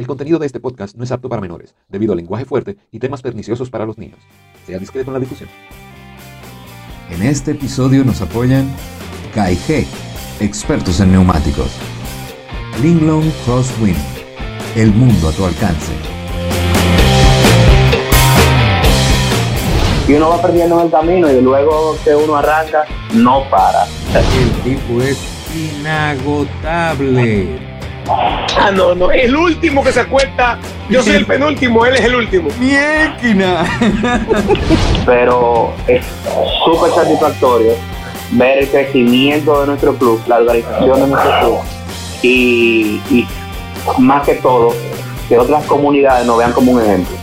El contenido de este podcast no es apto para menores, debido al lenguaje fuerte y temas perniciosos para los niños. Sea discreto en la difusión. En este episodio nos apoyan KaiG, expertos en neumáticos. Linglong Crosswind, el mundo a tu alcance. Y uno va perdiendo en el camino y luego que uno arranca, no para. El tipo es inagotable. Ah, no, no. El último que se acuesta. Yo soy el penúltimo, él es el último. ¡Mi équina! Pero es súper satisfactorio ver el crecimiento de nuestro club, la organización de nuestro club y, y más que todo, que otras comunidades nos vean como un ejemplo.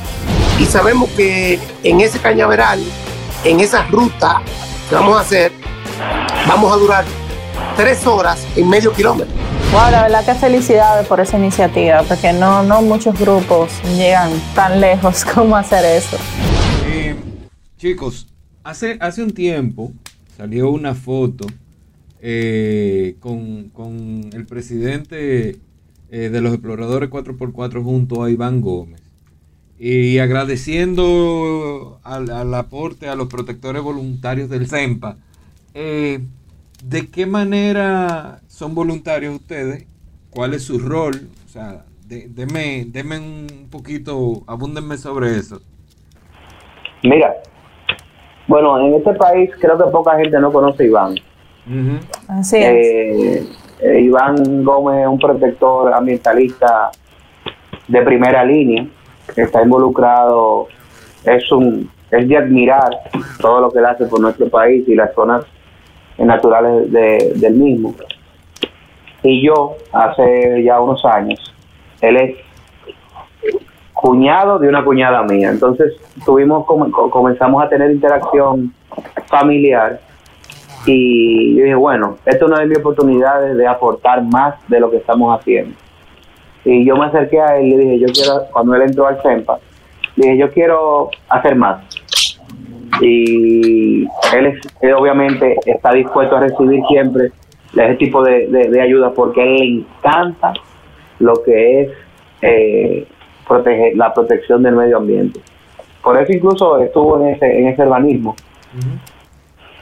Y sabemos que en ese cañaveral, en esa ruta que vamos a hacer, vamos a durar tres horas en medio kilómetro. Wow, la verdad que felicidades por esa iniciativa, porque no, no muchos grupos llegan tan lejos como hacer eso. Eh, chicos, hace, hace un tiempo salió una foto eh, con, con el presidente eh, de los exploradores 4x4 junto a Iván Gómez. Y agradeciendo al, aporte a los protectores voluntarios del CEMPA. ¿De qué manera son voluntarios ustedes? ¿Cuál es su rol? O sea, de, deme, deme un poquito, abúndenme sobre eso. Mira, bueno, en este país creo que poca gente no conoce a Iván. Ujú. Así es. Eh, eh, Iván Gómez es un protector ambientalista de primera línea, está involucrado, es un es de admirar todo lo que él hace por nuestro país y las zonas naturales de- del mismo. Y yo, hace ya unos años, él es cuñado de una cuñada mía. Entonces tuvimos com- co- comenzamos a tener interacción familiar y yo dije, bueno, esto es una de mis oportunidades de aportar más de lo que estamos haciendo. Y yo me acerqué a él y le dije, yo quiero, cuando él entró al CEMPA, le dije, yo quiero hacer más. Y él, es- él obviamente está dispuesto a recibir siempre ese tipo de, de- de ayuda porque a él le encanta lo que es eh, proteger la protección del medio ambiente. Por eso incluso estuvo en ese, en ese urbanismo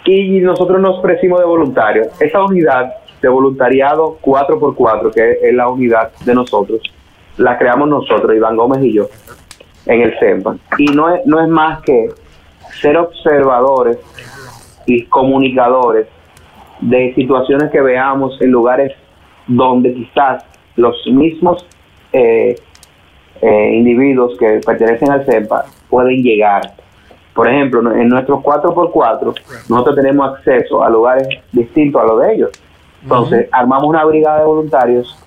y nosotros nos presimos de voluntarios. Esa unidad de voluntariado 4x4, que es la unidad de nosotros, la creamos nosotros, Iván Gómez y yo, en el CEMPA. Y no es, no es más que ser observadores y comunicadores de situaciones que veamos en lugares donde quizás los mismos eh, eh, individuos que pertenecen al CEMPA pueden llegar. Por ejemplo, en nuestros 4x4, nosotros tenemos acceso a lugares distintos a los de ellos. Entonces, armamos una brigada de voluntarios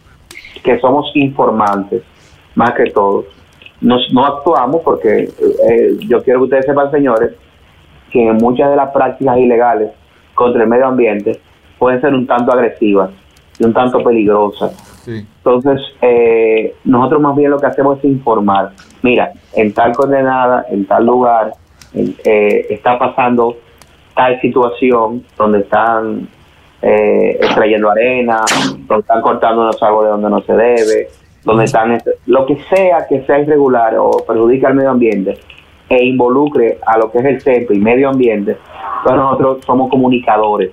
que somos informantes, más que todo. Nos, no actuamos porque eh, yo quiero que ustedes sepan, señores, que en muchas de las prácticas ilegales contra el medio ambiente pueden ser un tanto agresivas y un tanto peligrosas. Sí. Entonces, eh, nosotros más bien lo que hacemos es informar. Mira, en tal condenada, en tal lugar, en- eh, está pasando tal situación donde están eh, extrayendo arena, donde están cortando unos árboles donde no se debe, donde están, lo que sea que sea irregular o perjudique al medio ambiente e involucre a lo que es el centro y medio ambiente, pues nosotros somos comunicadores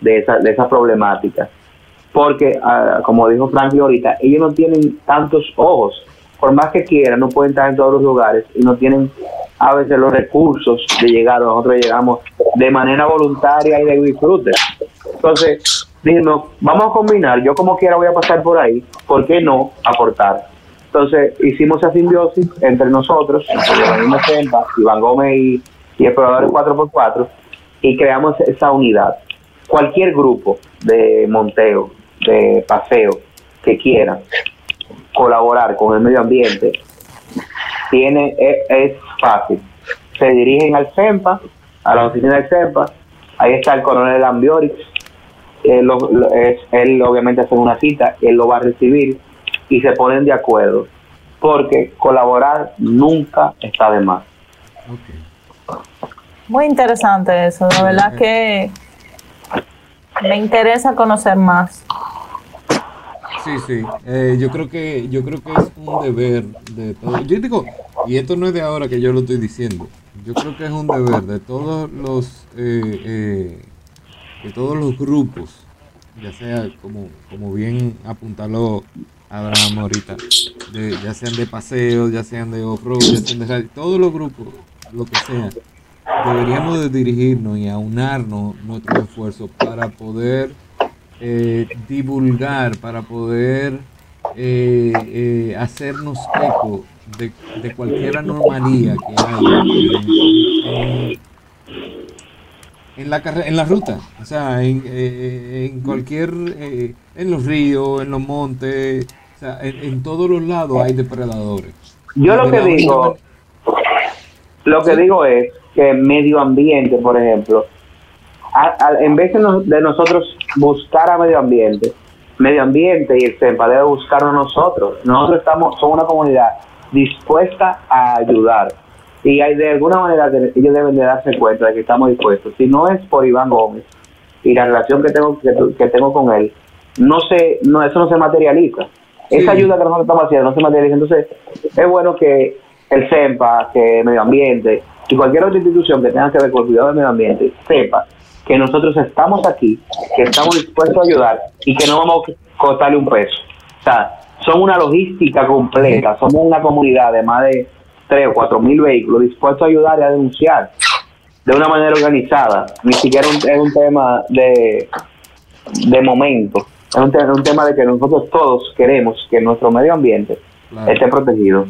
de esa, de esa problemática porque, ah, como dijo Frankie ahorita, ellos no tienen tantos ojos. Por más que quieran, no pueden estar en todos los lugares y no tienen a veces los recursos de llegar. Nosotros llegamos de manera voluntaria y de disfrute. Entonces, dijimos, vamos a combinar. Yo como quiera voy a pasar por ahí. ¿Por qué no aportar? Entonces, hicimos esa simbiosis entre nosotros, entre la misma Sempa, Iván Gómez y, y Exploradores 4x4, y creamos esa unidad. Cualquier grupo de monteo, de paseo, que quiera colaborar con el medio ambiente, tiene es, es fácil. Se dirigen al CEMPA, a la oficina del CEMPA, ahí está el coronel Ambiorix, él, lo- es- él obviamente hace una cita, él lo va a recibir y se ponen de acuerdo, porque colaborar nunca está de más. Muy interesante eso, la verdad que me interesa conocer más. Sí, sí. Eh, yo creo que yo creo que es un deber de todos. Yo digo, y esto no es de ahora que yo lo estoy diciendo. Yo creo que es un deber de todos los eh, eh, de todos los grupos, ya sea como como bien apuntaló Abraham ahorita, ya sean de paseos, ya sean de off-road, ya sean de rally, todos los grupos, lo que sea, deberíamos de dirigirnos y aunarnos nuestros esfuerzos para poder eh, divulgar, para poder eh, eh, hacernos eco de, de cualquier anomalía que haya en, en la carre- en la ruta, o sea, en, eh, en cualquier, eh, en los ríos, en los montes, o sea, en, en todos los lados hay depredadores. Yo lo que digo, lo que digo es que medio ambiente, por ejemplo, a- a- en vez de, nos- de nosotros buscar a medio ambiente, medio ambiente y el CEMPA debe buscarnos a nosotros. Nosotros estamos, somos una comunidad dispuesta a ayudar. Y hay de alguna manera que ellos deben de darse cuenta de que estamos dispuestos. Si no es por Iván Gómez y la relación que tengo que, que tengo con él, no se, no eso no se materializa. Esa ayuda que nosotros estamos haciendo no se materializa. Entonces, es bueno que el CEMPA, que Medio Ambiente y cualquier otra institución que tenga que ver con el cuidado del medio ambiente sepa que nosotros estamos aquí, que estamos dispuestos a ayudar y que no vamos a costarle un peso. O sea, son una logística completa, somos una comunidad de más de 3 o 4 mil vehículos dispuestos a ayudar y a denunciar de una manera organizada. Ni siquiera un- es un tema de, de momento, es un, es un tema de que nosotros todos queremos que nuestro medio ambiente Claro. esté protegido.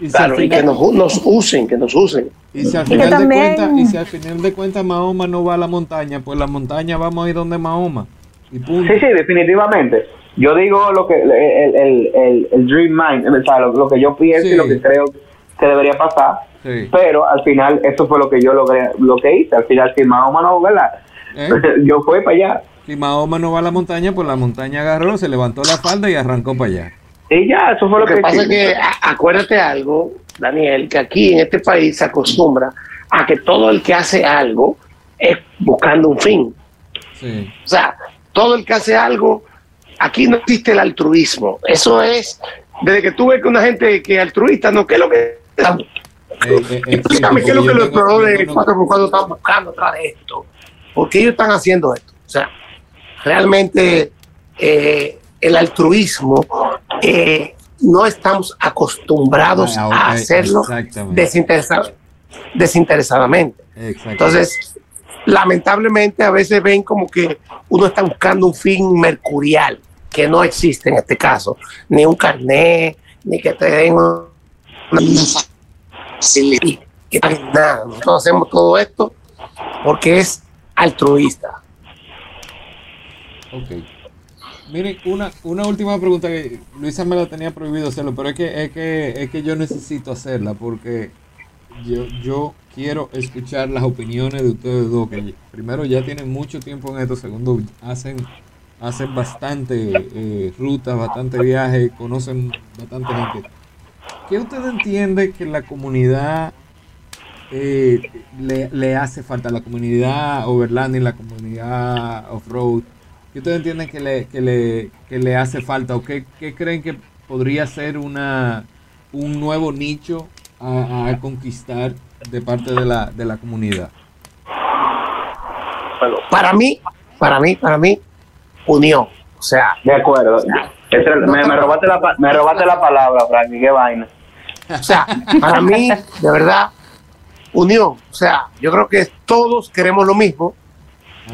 Y si al Claro, y que final- nos, nos usen, que nos usen. Y si al final de también- cuentas, y si al final de cuentas Mahoma no va a la montaña, pues la montaña vamos a ir donde Mahoma. Y punto. Sí, sí, definitivamente. Yo digo lo que el, el, el, el Dream Mind, o sea, lo, lo que yo pienso Sí. y lo que creo que debería pasar. Sí. Pero al final, eso fue lo que yo logré, lo que hice. Al final, si Mahoma no, ¿verdad? ¿Eh? yo fui para allá. Si Mahoma no va a la montaña, pues la montaña agarró, se levantó la falda y arrancó para allá. Y ya, eso fue Lo lo, que pasa es que, acuérdate algo, Daniel, que aquí en este país se acostumbra a que todo el que hace algo es buscando un fin. Sí. O sea, todo el que hace algo, aquí no existe el altruismo. Eso es, desde que tú ves que una gente que es altruista, no, ¿qué es lo que... Eh, eh, eh, Explícame qué es lo que los yo de tengo- 4x4 están buscando atrás de esto. ¿Por qué ellos están haciendo esto? O sea, realmente eh, el altruismo eh, no estamos acostumbrados Ah, a hacerlo desinteresa- desinteresadamente. Entonces, lamentablemente a veces ven como que uno está buscando un fin mercurial, que no existe en este caso, ni un carné, ni que te den facilidad, que nada. Nosotros hacemos todo esto porque es altruista. Ok. Miren, una, una última pregunta que Luisa me la tenía prohibido hacerlo, pero es que, es que, es que yo necesito hacerla porque yo, yo quiero escuchar las opiniones de ustedes dos, que primero ya tienen mucho tiempo en esto, segundo hacen, hacen bastante eh, rutas, bastante viajes, conocen bastante gente. ¿Qué usted entiende que la comunidad eh, le, le hace falta? La comunidad overlanding, la comunidad off-road. ¿Qué ustedes entienden que le, que le, que le hace falta? ¿O qué, qué creen que podría ser una, un nuevo nicho a, a conquistar de parte de la, de la comunidad? Para mí, para mí, para mí, unión. O sea, De acuerdo. Me, me robaste la, me robaste la palabra, Frankie, qué vaina. O sea, para mí, de verdad, unión. O sea, yo creo que todos queremos lo mismo,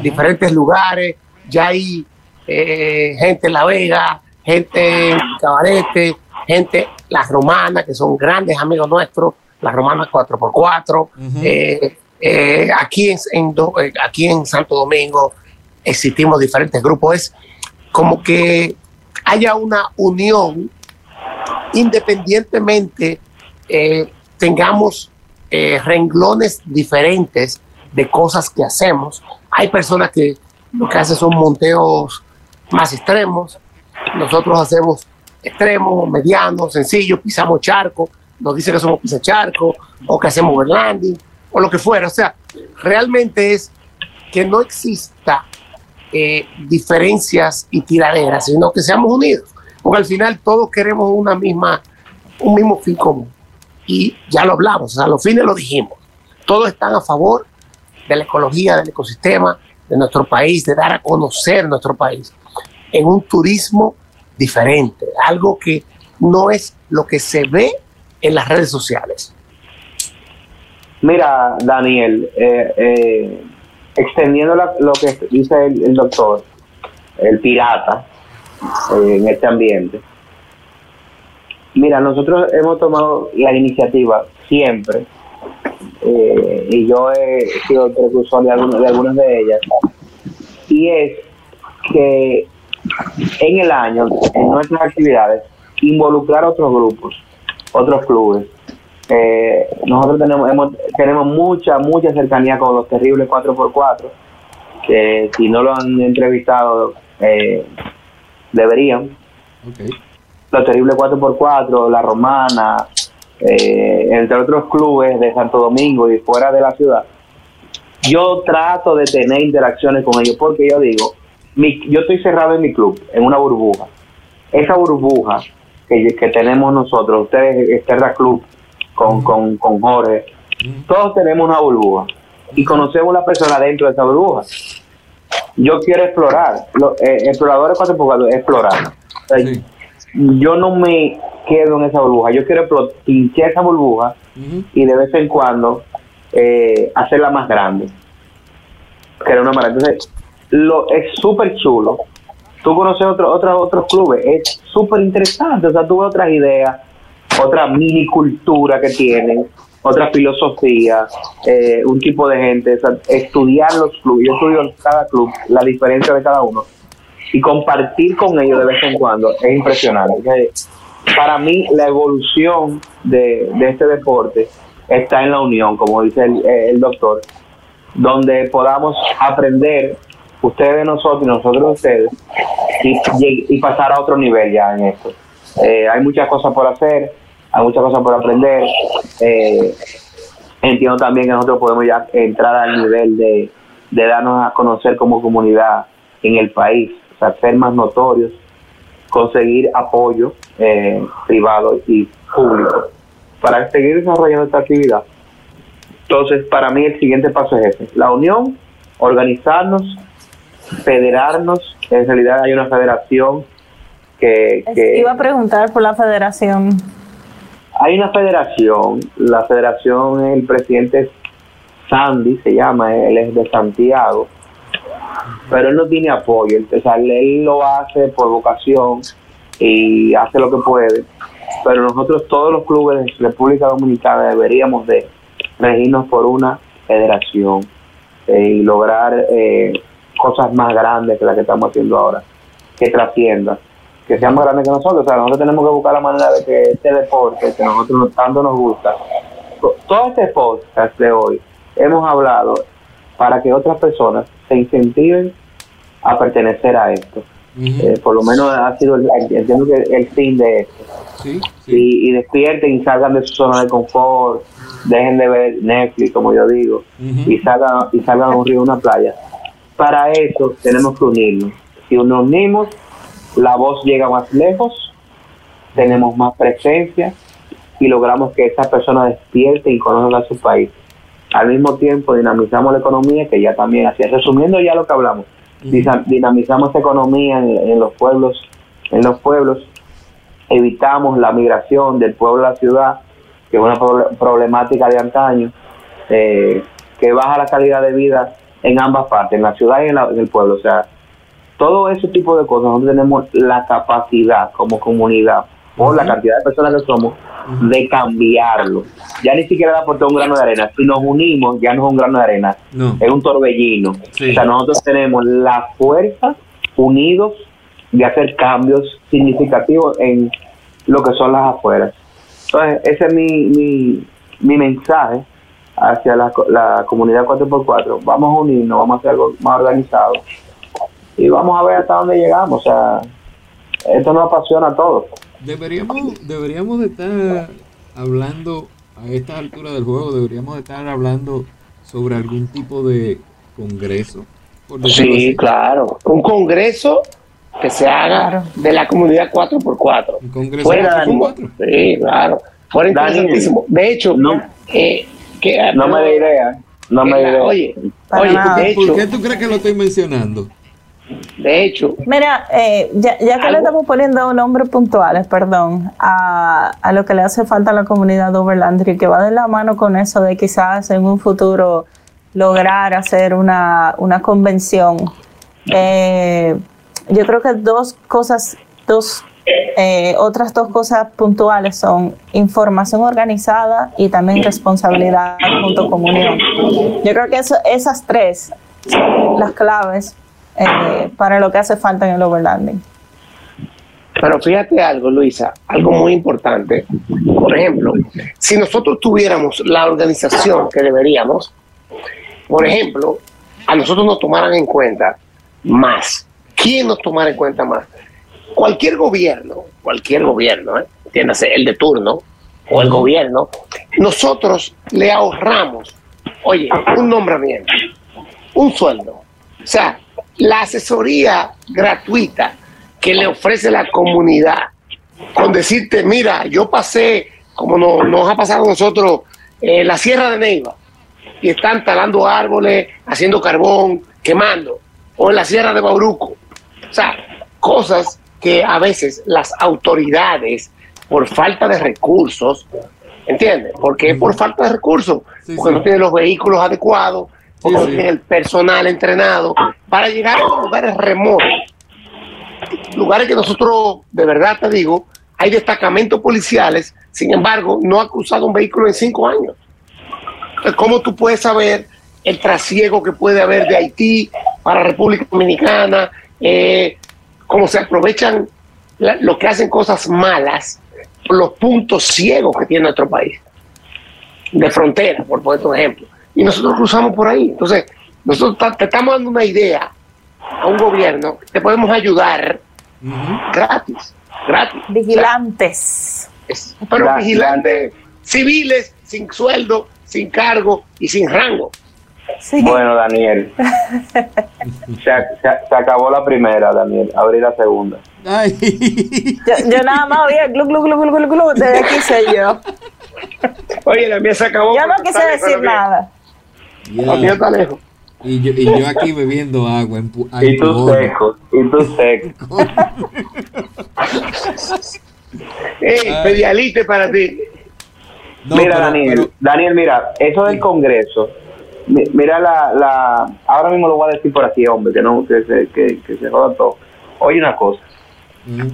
diferentes lugares, ya hay eh, gente en La Vega, gente en Cabarete, gente, las romanas, que son grandes amigos nuestros, las romanas 4x4, Ujú. eh, eh, aquí, en, en Do- eh, aquí en Santo Domingo existimos diferentes grupos, es como que haya una unión independientemente eh, tengamos eh, renglones diferentes de cosas que hacemos. Hay personas que lo que hacen son monteos más extremos, nosotros hacemos extremos, medianos, sencillos, pisamos charco, nos dice que somos pisa charco, o que hacemos overlanding, o lo que fuera. O sea, realmente es que no exista eh, diferencias y tiraderas, sino que seamos unidos, porque al final todos queremos una misma, un mismo fin común. Y ya lo hablamos, a los fines lo dijimos. Todos están a favor de la ecología, del ecosistema de nuestro país, de dar a conocer nuestro país en un turismo diferente, algo que no es lo que se ve en las redes sociales. Mira, Daniel, eh, eh, extendiendo lo que dice el, doctor, el pirata, eh, en este ambiente. Mira, nosotros hemos tomado la iniciativa siempre, y yo he sido precursor de, de algunas de ellas, y es que en el año, en nuestras actividades, involucrar otros grupos, otros clubes. Eh, nosotros tenemos tenemos mucha, mucha cercanía con los terribles 4x4, que si no lo han entrevistado, eh, deberían. Los terribles 4x4, La Romana, eh, entre otros clubes de Santo Domingo y fuera de la ciudad. Yo trato de tener interacciones con ellos porque yo digo, yo estoy cerrado en mi club, en una burbuja. Esa burbuja que, que tenemos nosotros, ustedes, Esterra Club, con, con, con Jorge, todos tenemos una burbuja y conocemos a la persona dentro de esa burbuja. Yo quiero explorar, los eh, exploradores cuatro explorar. Yo no me quedo en esa burbuja, yo quiero pinchar esa burbuja y de vez en cuando eh, hacerla más grande. Que era una manera. Entonces, lo, es súper chulo. Tú conoces otro, otros otros clubes, es súper interesante. O sea, tú ves otras ideas, otra mini cultura que tienen, otra filosofía, eh, un tipo de gente. estudiar los clubes. Yo estudio cada club, la diferencia de cada uno. Y compartir con ellos de vez en cuando es impresionante. para mí, la evolución de, este deporte está en la unión, como dice el, el doctor, donde podamos aprender ustedes de nosotros y nosotros de ustedes y, pasar a otro nivel ya en esto. Eh, hay muchas cosas por hacer, hay muchas cosas por aprender. Eh, entiendo también que nosotros podemos ya entrar al nivel de, darnos a conocer como comunidad en el país, o sea, ser más notorios, conseguir apoyo eh, privado y público para seguir desarrollando esta actividad. Entonces, para mí el siguiente paso es ese, la unión, organizarnos federarnos. En realidad hay una federación que, Iba a preguntar por la federación. Hay una federación, la federación, el presidente Sandy se llama, él es de Santiago, pero él no tiene apoyo, él lo hace por vocación y hace lo que puede, pero nosotros todos los clubes de República Dominicana deberíamos de regirnos por una federación eh, y lograr eh, cosas más grandes que las que estamos haciendo ahora, que trasciendan, que sean más grandes que nosotros. O sea, nosotros tenemos que buscar la manera de que este deporte, que nosotros tanto nos gusta, todo este podcast de hoy, hemos hablado para que otras personas se incentiven a pertenecer a esto. Eh, por lo menos ha sido, el, entiendo que el fin de esto. Y, despierten y salgan de su zona de confort, dejen de ver Netflix, como yo digo, y salgan y salgan a un río, una playa para eso tenemos que unirnos. Si nos unimos, la voz llega más lejos, tenemos más presencia y logramos que esa persona despierte y conozca a su país. Al mismo tiempo dinamizamos la economía, que ya también así, resumiendo ya lo que hablamos, dinamizamos esa economía en, los pueblos, en los pueblos, evitamos la migración del pueblo a la ciudad, que es una problemática de antaño, eh, que baja la calidad de vida en ambas partes, en la ciudad y en, el pueblo. O sea, todo ese tipo de cosas, nosotros tenemos la capacidad como comunidad, por la cantidad de personas que somos, de cambiarlo. Ya ni siquiera da por todo un grano de arena. Si nos unimos, ya no es un grano de arena, es un torbellino. O sea, nosotros tenemos la fuerza unidos de hacer cambios significativos en lo que son las afueras. Entonces, ese es mi, mi, mi mensaje hacia la, la comunidad 4x4. Vamos a unirnos, vamos a hacer algo más organizado y vamos a ver hasta dónde llegamos. O sea, esto nos apasiona a todos. Deberíamos, deberíamos de estar hablando a esta altura del juego, deberíamos de estar hablando sobre algún tipo de congreso por Sí, así. claro. Un congreso que se haga de la comunidad 4x4. Un congreso Fuera cuatro por cuatro. Sí, claro. Fuera interesantísimo. De hecho, no- eh, que, No me dé idea. No me la- idea. Oye, oye, de ¿Por hecho, qué tú crees que lo estoy mencionando? De hecho, Mira, eh, ya, ya que le estamos poniendo nombres puntuales, perdón, a, a lo que le hace falta a la comunidad de Overlander y que va de la mano con eso de quizás en un futuro lograr hacer una, una convención. Eh, yo creo que dos cosas, dos, eh, otras dos cosas puntuales son información organizada y también responsabilidad junto con unión. Yo creo que eso, esas tres son las claves eh, para lo que hace falta en el overlanding. Pero fíjate algo, Luisa, algo muy importante. Por ejemplo, si nosotros tuviéramos la organización que deberíamos, por ejemplo, a nosotros nos tomaran en cuenta más. ¿Quién nos tomara en cuenta más? Cualquier gobierno, cualquier gobierno, ¿eh? entiéndase, el de turno o el gobierno, nosotros le ahorramos, oye, un nombramiento, un sueldo. O sea, la asesoría gratuita que le ofrece la comunidad con decirte, mira, yo pasé, como no- nos ha pasado a nosotros, eh, la Sierra de Neiva, y están talando árboles, haciendo carbón, quemando, o en la Sierra de Bauruco. O sea, cosas que a veces las autoridades, por falta de recursos, ¿entiendes? ¿Por qué por falta de recursos? Sí, Porque sí. no tienen los vehículos adecuados, porque Sí, el personal entrenado para llegar a lugares remotos lugares que nosotros, de verdad te digo, hay destacamentos policiales, sin embargo, no ha cruzado un vehículo en cinco años. Entonces, ¿Cómo tú puedes saber el trasiego que puede haber de Haití para República Dominicana? Eh, cómo se aprovechan la- lo que hacen cosas malas por los puntos ciegos que tiene nuestro país, de frontera, por poner un ejemplo. Y nosotros cruzamos por ahí. Entonces, nosotros te estamos dando una idea a un gobierno que te podemos ayudar gratis, gratis. Vigilantes. Es- pero vigilantes civiles, sin sueldo, sin cargo y sin rango. Sí. Bueno, Daniel. Se, ac- se- se acabó la primera, Daniel. Abrí la segunda. Ay. Yo, yo nada más oía glu, glu, glu, glu, glu, glu, desde aquí sé yo. Oye, la mía se acabó. Yo no quise decir nada. Está lejos. Y yo, y yo aquí bebiendo agua. Y tú seco. Y tú seco. Ey, pedialite para ti. No, mira, pero- Daniel, pero- Daniel, mira, eso del Congreso, mi- mira la, la, ahora mismo lo voy a decir por aquí, hombre, que no, que se, que, que se joda todo. Oye una cosa, Ujú.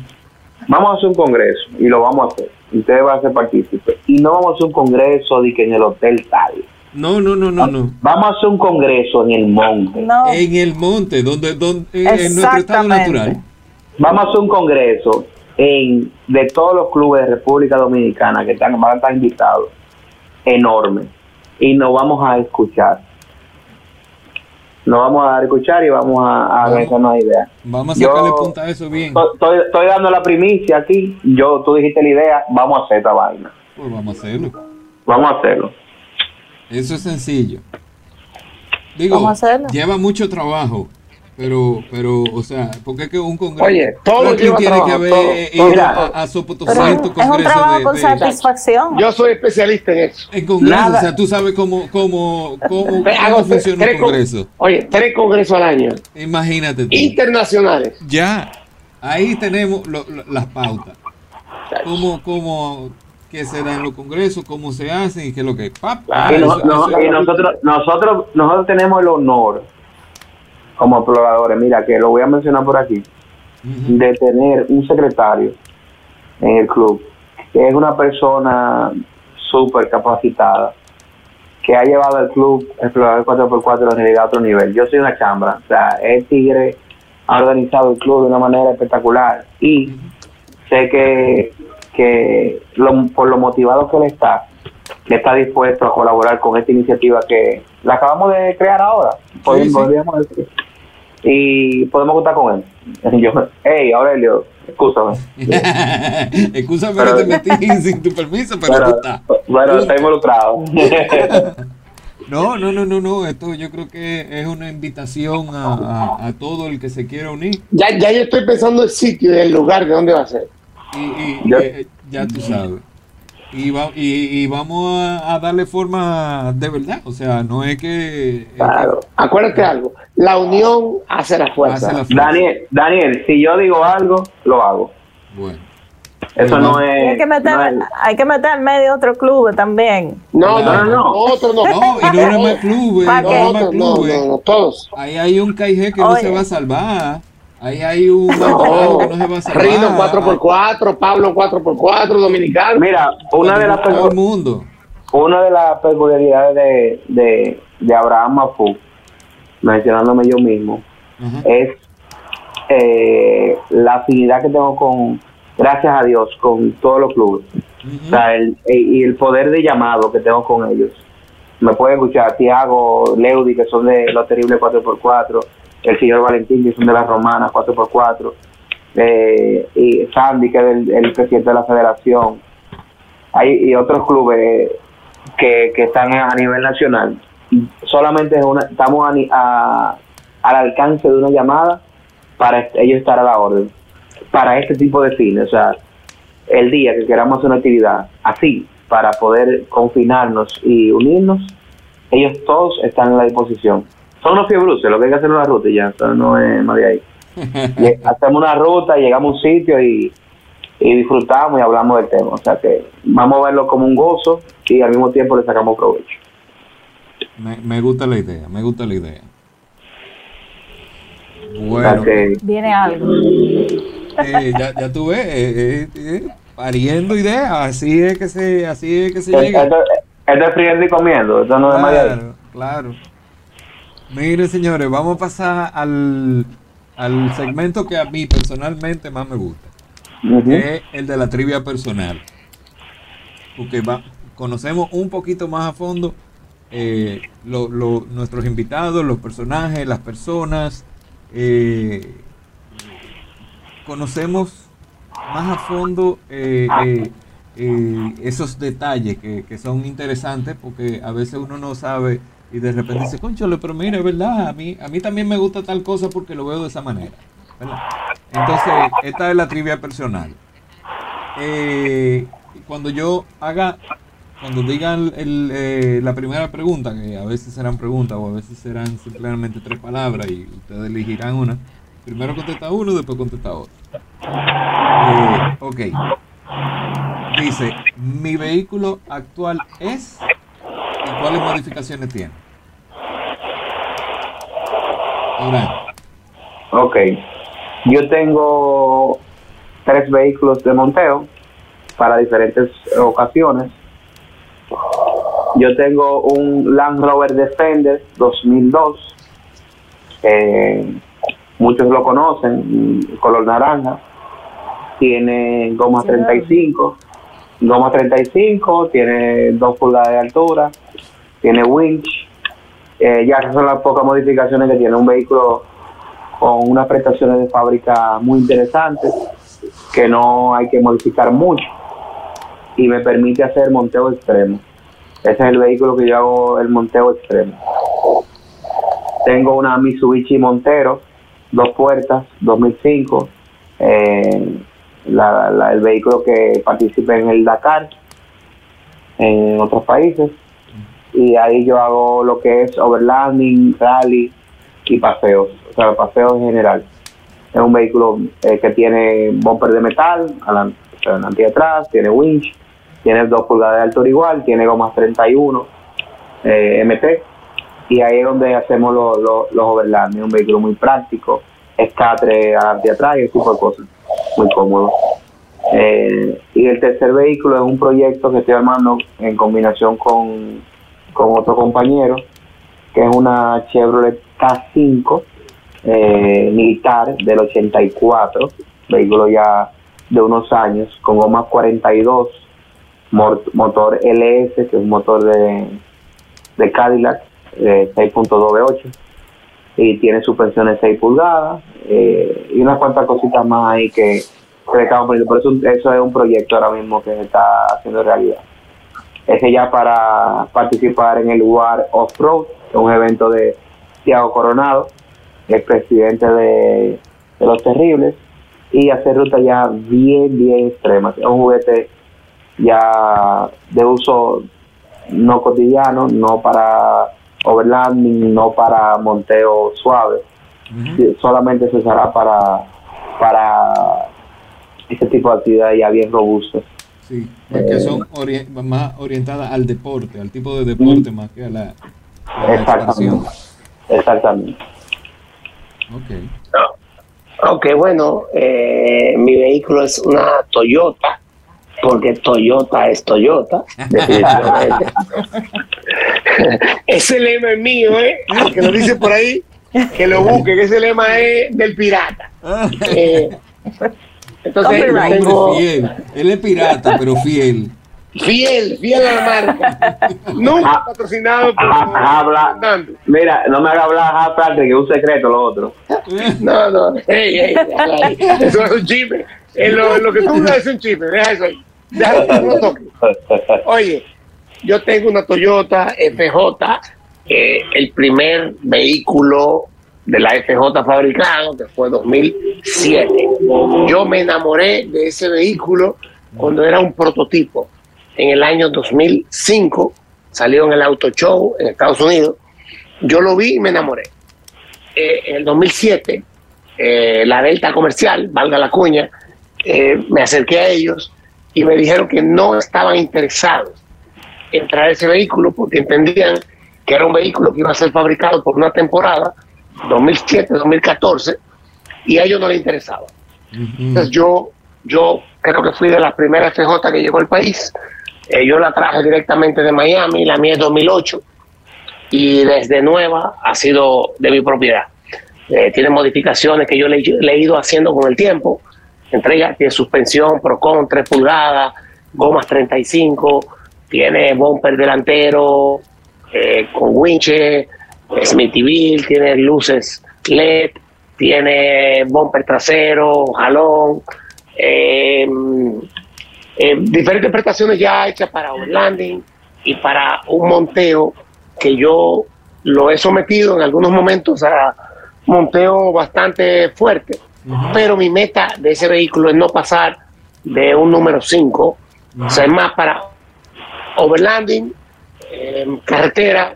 vamos a hacer un Congreso y lo vamos a hacer, ustedes van a ser partícipes, y no vamos a hacer un Congreso de que en el hotel tal, No, no, no, no, no. vamos a hacer un Congreso en el monte, No. En el monte, donde, donde en nuestro estado natural. vamos a hacer un Congreso en de todos los clubes de República Dominicana que están, van a estar invitados, enorme, y nos vamos a escuchar. Nos vamos a escuchar y vamos a, a Vamos. organizarnos ideas. Vamos a Yo- sacarle punta a eso bien. Estoy, estoy- estoy dando la primicia aquí. Yo, tú dijiste la idea, vamos a hacer esta vaina. Pues vamos a hacerlo. Vamos a hacerlo. Eso es sencillo. Digo, a lleva mucho trabajo, pero, pero, o sea, porque es que un congreso. Oye, todo lleva tiene trabajo, que haber todo, ido todo. a, a ciento es un congresos trabajo de- con de- satisfacción. Yo soy especialista en eso. en congresos, Nada. o sea, tú sabes cómo, cómo, cómo, cómo funciona tres un congreso. Oye, tres congresos al año. Imagínate tú. Internacionales. Ya, ahí tenemos lo- lo- las pautas. Cómo, cómo, qué se da en los congresos, cómo se hacen y qué es lo que... Ah, Y, no- eso- no- eso- y nosotros, nosotros, nosotros tenemos el honor, como exploradores, mira, que lo voy a mencionar por aquí, de tener un secretario en el club, que es una persona súper capacitada, que ha llevado al club Explorador 4x4 en realidad a otro nivel. Yo soy una chambra, o sea, el Tigre ha organizado el club de una manera espectacular y sé que, que lo- por lo motivado que él está, que está dispuesto a colaborar con esta iniciativa que la acabamos de crear ahora, podemos, sí. podríamos decir. y podemos contar con él. Yo, hey, Aurelio, escúchame. Excúsame Pero- que te metí sin tu permiso, pero, tú Pero, estás. bueno, está involucrado. No, no, no, no, no. Esto yo creo que es una invitación a, a- a todo el que se quiera unir. Ya, ya yo estoy pensando el sitio y el lugar de dónde va a ser. Y, y- Ya. eh, ya tú sabes. Y, va- y, y vamos a, a darle forma de verdad. O sea, no es que. es que Claro. Acuérdate algo. La unión hace la fuerza. hace la fuerza. Daniel, Daniel, si yo digo algo, lo hago. Bueno. Eso no es. hay que meter, no es- hay que meter al medio otro club también. No, no, Claro. no, no. Otro no. No, y no nada más clubes. ¿Pa' No otro, no, no, no, todos. Ahí hay un KG que no se va a salvar. Ahí hay un que no se va a salvar. Rino 4x4, Pablo 4x4, Dominicano. Mira, una de las Todo el percu- mundo. una de las peculiaridades de, de, de Abraham Mafú, mencionándome yo mismo, es eh, la afinidad que tengo con, gracias a Dios, con todos los clubes. O sea, el, e- y el poder de llamado que tengo con ellos. Me pueden escuchar Tiago, Leudi, que son de Los Terribles 4x4, el señor Valentín, que son de las Romanas 4x4, eh, y Sandy, que es el, presidente de la federación. Hay y otros clubes que, que están a nivel nacional. Solamente estamos al alcance de una llamada para ellos estar a la orden. Para este tipo de fines, o sea, el día que queramos hacer una actividad así, para poder confinarnos y unirnos, ellos todos están a la disposición. Son unos fiebruces, lo que hay que hacer es una ruta y ya, eso no es más de ahí. Y hacemos una ruta, llegamos a un sitio y, y disfrutamos y hablamos del tema. O sea que vamos a verlo como un gozo y al mismo tiempo le sacamos provecho. Me, me gusta la idea, me gusta la idea. O sea Bueno, que Viene algo. eh, ya, ya tú ves, eh, eh, eh, pariendo ideas, así es que se, así es que se llega. esto, esto es friendo y comiendo, esto no es más de ahí. Claro, claro. Miren, señores, vamos a pasar al, al segmento que a mí personalmente más me gusta, que es el de la trivia personal. Porque va, conocemos un poquito más a fondo eh, lo- lo- nuestros invitados, los personajes, las personas. eh, conocemos más a fondo eh, esos detalles que, que son interesantes porque a veces uno no sabe y de repente dice, conchole, pero mira, verdad, a mí, a mí también me gusta tal cosa porque lo veo de esa manera. Entonces, esta es la trivia personal. Eh, cuando yo haga, cuando digan eh, la primera pregunta, que a veces serán preguntas o a veces serán simplemente tres palabras y ustedes elegirán una, primero contesta uno, después contesta otro. Eh, ok. Dice, mi vehículo actual es y cuáles modificaciones tiene. Durán. Ok. Yo tengo tres vehículos de monteo para diferentes ocasiones. Yo tengo un Land Rover Defender 2002. eh, muchos lo conocen, color naranja. Tiene goma 35. Goma 35, tiene 2 pulgadas de altura, tiene winch. Eh, ya esas son las pocas modificaciones que tiene un vehículo con unas prestaciones de fábrica muy interesantes que no hay que modificar mucho y me permite hacer monteo extremo. Ese es el vehículo que yo hago el monteo extremo. Tengo una Mitsubishi Montero, dos puertas, 2005, eh, la- la- el vehículo que participa en el Dakar en otros países y ahí yo hago lo que es overlanding, rally y paseos, o sea, paseos en general. Es un vehículo eh, que tiene bumper de metal, adelante, o sea, y atrás, tiene winch, tiene 2 pulgadas de altura igual, tiene gomas 31 eh, MT, y ahí es donde hacemos los los los overlanding, un vehículo muy práctico, escatre adelante atrás y ese tipo de cosas, muy cómodo. Eh, y el tercer vehículo es un proyecto que estoy armando en combinación con, con otro compañero, que es una Chevrolet K5 eh, militar del 84, vehículo ya de unos años, con gomas 42, mor- motor LS, que es un motor de, de Cadillac, eh, 6.2 V8, y tiene suspensiones 6 pulgadas, eh, y unas cuantas cositas más ahí que, que le estamos poniendo. Por eso eso es un proyecto ahora mismo que se está haciendo realidad. Ese ya para participar en el lugar off-road, un evento de Tiago Coronado, el presidente de, de Los Terribles, y hacer rutas ya bien, bien extremas. Es un juguete ya de uso no cotidiano, no para overlanding, no para monteo suave, solamente se usará para, para este tipo de actividades ya bien robustas. Sí, que son ori- más orientadas al deporte, al tipo de deporte más que a la, a la. Exactamente. Exactamente. Ok. Ok, bueno, eh, mi vehículo es una Toyota, porque Toyota es Toyota, definitivamente. ese lema es mío, ¿eh? Al que lo dice por ahí, que lo busque, que ese lema es del pirata. Eh, entonces, Hombre fiel. Él es pirata, pero fiel. fiel, fiel a la marca. Nunca patrocinado por Ah, habla. Fernando. Mira, no me haga hablar aparte que es un secreto lo otro. No, no, ey, ey, eso es un chisme. En lo, en lo que tú hablas es un chisme, deja eso ahí. Déjalo, no lo toques. Oye, yo tengo una Toyota FJ, eh, el primer vehículo de la FJ fabricado, que fue 2007. Yo me enamoré de ese vehículo cuando era un prototipo. En el año 2005 salió en el Auto Show en Estados Unidos. Yo lo vi y me enamoré. Eh, en el 2007, eh, la Delta Comercial, valga la cuña, eh, me acerqué a ellos y me dijeron que no estaban interesados en traer ese vehículo porque entendían que era un vehículo que iba a ser fabricado por una temporada, 2007-2014, y a ellos no les interesaba. Entonces yo, yo creo que fui de las primeras FJ que llegó al país. Eh, yo la traje directamente de Miami, la mía es 2008, y desde nueva ha sido de mi propiedad. Eh, tiene modificaciones que yo le, le he ido haciendo con el tiempo. Entre ellas tiene suspensión Procon 3 pulgadas, gomas 35, tiene bumper delantero eh, con winches, Smithyville, tiene luces LED, tiene bumper trasero, jalón, eh, eh, diferentes prestaciones ya hechas para overlanding y para un monteo que yo lo he sometido en algunos momentos a monteo bastante fuerte, pero mi meta de ese vehículo es no pasar de un número 5, o sea, es más para overlanding, eh, carretera,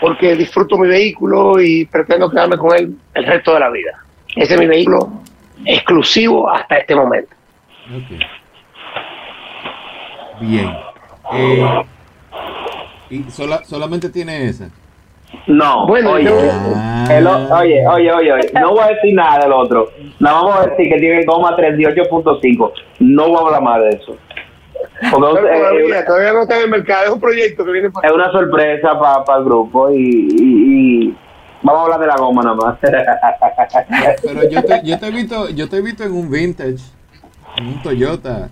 porque disfruto mi vehículo y pretendo quedarme con él el resto de la vida. Ese es mi vehículo exclusivo hasta este momento. Bien. Eh, y sola- solamente tiene esa. No, Bueno, oye, yo- el o- oye, oye, oye, oye, no voy a decir nada del otro. Nada más voy a decir que tiene goma 38.5. No voy a hablar más de eso. Porque Pero eh, todavía, todavía no está en el mercado, es un proyecto que viene para es una sorpresa para el grupo y, y- y vamos a hablar de la goma nada más. Pero yo te, yo te he visto, yo te he visto en un vintage, en un Toyota,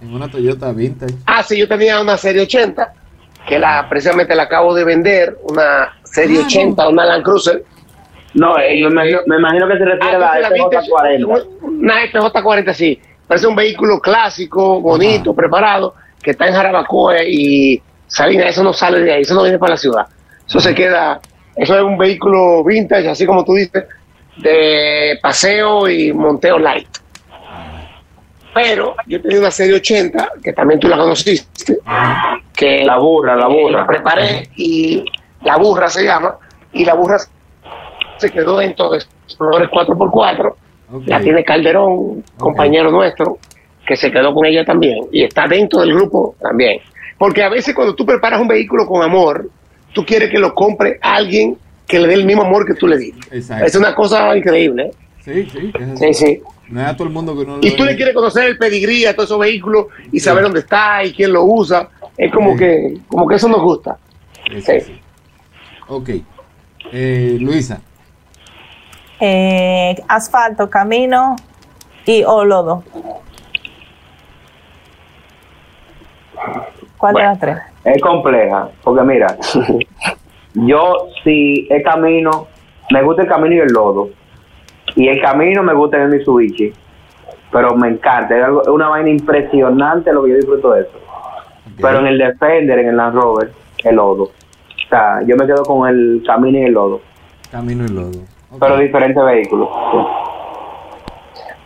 en una Toyota vintage. Ah, sí, yo tenía una serie 80, que la precisamente la acabo de vender, una serie Ah, 80, una Land Cruiser. no, eh, yo me, me imagino que se refiere Ah, a la entonces la vintage, FJ40. Una FJ40, sí. Parece un vehículo clásico, bonito, preparado, que está en Jarabacoa y Salinas, eso no sale de ahí, eso no viene para la ciudad. Eso se queda, eso es un vehículo vintage, así como tú dices, de paseo y monteo light. Pero yo tenía una serie 80, que también tú la conociste, que La burra, la burra. la preparé y la burra se llama, y la burra se quedó dentro de Explorer 4x4. La tiene Calderón, compañero nuestro, que se quedó con ella también, y está dentro del grupo también. Porque a veces cuando tú preparas un vehículo con amor, tú quieres que lo compre alguien que le dé el mismo amor que tú le diste. Exacto. Es una cosa increíble. ¿eh? Sí, sí, es Sí, sí. No es a todo el mundo que no Y tú le quieres conocer el pedigrí a todos esos vehículos y saber dónde está y quién lo usa. Es como Sí. que, como que eso nos gusta. Sí, sí, sí. Ok. Eh, Luisa. Eh, asfalto, camino y o lodo. ¿Cuál Bueno. de las tres? Es compleja, porque mira, yo si el camino, me gusta el camino y el lodo. Y el camino me gusta en el Mitsubishi. Pero me encanta, es, algo- es una vaina impresionante lo que yo disfruto de eso. Pero en el Defender, en el Land Rover, el lodo. O sea, yo me quedo con el camino y el lodo. Camino y lodo. Pero diferentes vehículos. sí.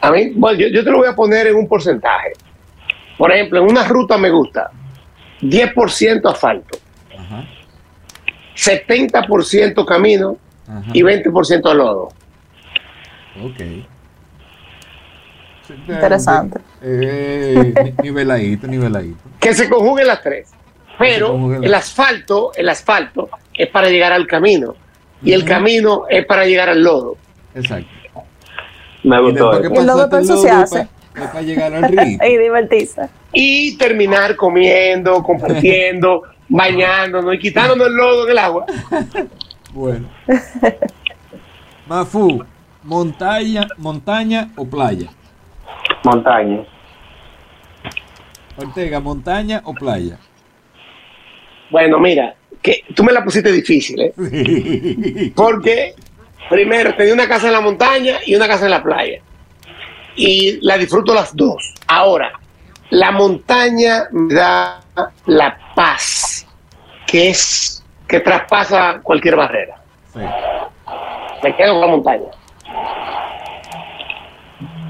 A mí, bueno, yo, yo te lo voy a poner en un porcentaje. Por ejemplo, en una ruta me gusta 10% asfalto, Ajá, 70% camino ajá. y 20% lodo. Ok. Interesante. Eh, ni- niveladito, niveladito. Que se conjuguen las tres. Pero el asfalto, el asfalto es para llegar al camino y el camino es para llegar al lodo. Exacto. Me Y gustó eso. El lodo pasaste para el lodo, ensuciarse. pa- es para llegar al río. y divertirse. Y terminar comiendo, compartiendo, bañándonos y quitándonos el lodo en el agua. Bueno. Mafu, montaña, montaña o playa. Montaña. Ortega, montaña o playa. Bueno, mira, que tú me la pusiste difícil, ¿eh? Porque primero tenía una casa en la montaña y una casa en la playa. Y la disfruto las dos. Ahora, la montaña me da la paz, que es que traspasa cualquier barrera. Sí. Me quedo con la montaña.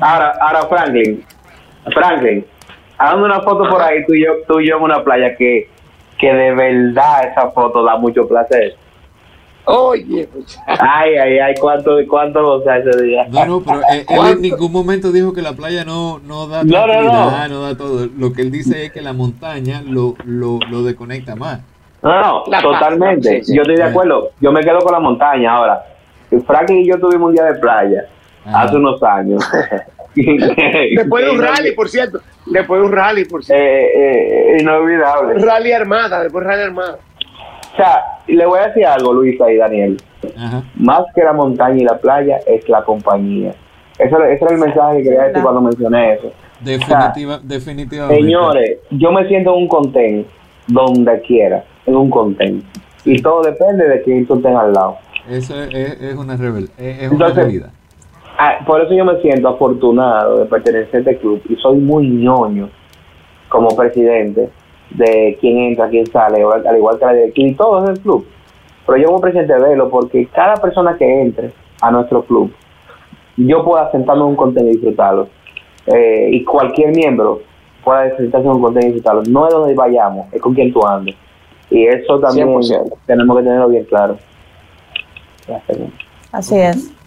Ahora, ahora Franklin. Franklin, hazme una foto por ahí, tú y yo, tú y yo en una playa que, que de verdad esa foto da mucho placer. Oye, muchacho. Ay, ay, ay, cuánto, cuánto goza ese día. No, no, pero eh, él en ningún momento dijo que la playa no, no da No, no, no. no da todo. Lo que él dice es que la montaña lo, lo, lo desconecta más. No, no, totalmente. sí, sí. Yo estoy de acuerdo. Yo me quedo con la montaña ahora. Franklin y yo tuvimos un día de playa Ajá. hace unos años. Después de un rally, por cierto. Después de un rally, por cierto. Eh, eh, inolvidable. Rally armada, después rally armada. O sea, le voy a decir algo, Luisa y Daniel. Ajá. Más que la montaña y la playa es la compañía. Eso, ese era el mensaje que quería decir cuando mencioné eso. Definitiva, definitivamente. Señores, yo me siento en un contén donde quiera, en un contén. Y todo depende de quién tú estés al lado. Eso es, es- es una rebel, es, es una realidad. Ah, por eso yo me siento afortunado de pertenecer a este club y soy muy ñoño como presidente de quién entra, quién sale, al igual que la directiva y todo es el club. Pero yo como presidente velo porque cada persona que entre a nuestro club, yo pueda sentarme en un contenido y disfrutarlo. Eh, y cualquier miembro pueda sentarse en un contenido y disfrutarlo. No es donde vayamos, es con quien tú andes. Y eso también 100%. tenemos que tenerlo bien claro. Gracias. Así es.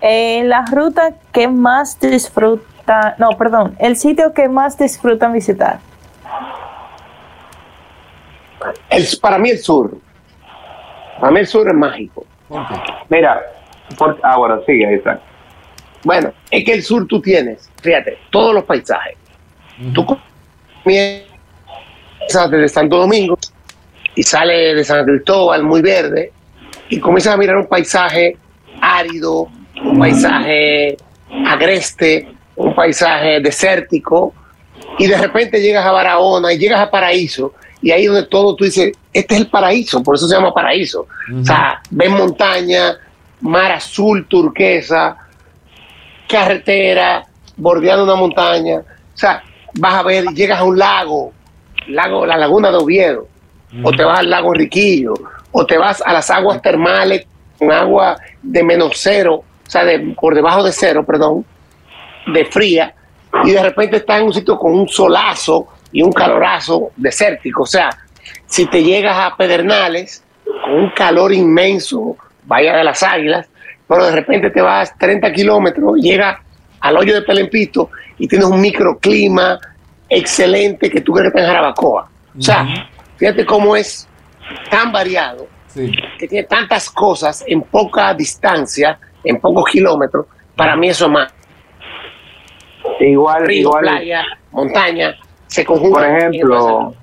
Eh, la ruta que más disfruta, no, perdón, el sitio que más disfrutan visitar. El, para mí el sur. Para mí el sur es mágico. Mira, por- ah, bueno, sigue ahí, Frank. Bueno, es que el sur tú tienes, fíjate, todos los paisajes. Tú comienzas desde Santo Domingo y sale de San Cristóbal muy verde y comienzas a mirar un paisaje árido, un paisaje agreste, un paisaje desértico y de repente llegas a Barahona y llegas a Paraíso y ahí donde todo tú dices, este es el paraíso, por eso se llama paraíso. O sea, ves montaña, mar azul turquesa, carretera, bordeando una montaña. O sea, vas a ver, llegas a un lago, lago la laguna de Oviedo, o te vas al lago Riquillo, o te vas a las aguas termales con agua de menos cero, o sea, de, por debajo de cero, perdón, de fría, y de repente estás en un sitio con un solazo y un calorazo desértico. O sea, si te llegas a Pedernales con un calor inmenso, vaya de las águilas, pero de repente te vas 30 kilómetros, llegas al hoyo de Pelempito y tienes un microclima excelente que tú crees que está en Jarabacoa. O sea, fíjate cómo es tan variado, Sí. que tiene tantas cosas en poca distancia, en pocos kilómetros. Para mí eso es más. Igual, Río, igual, playa, montaña, se conjugan. por ejemplo,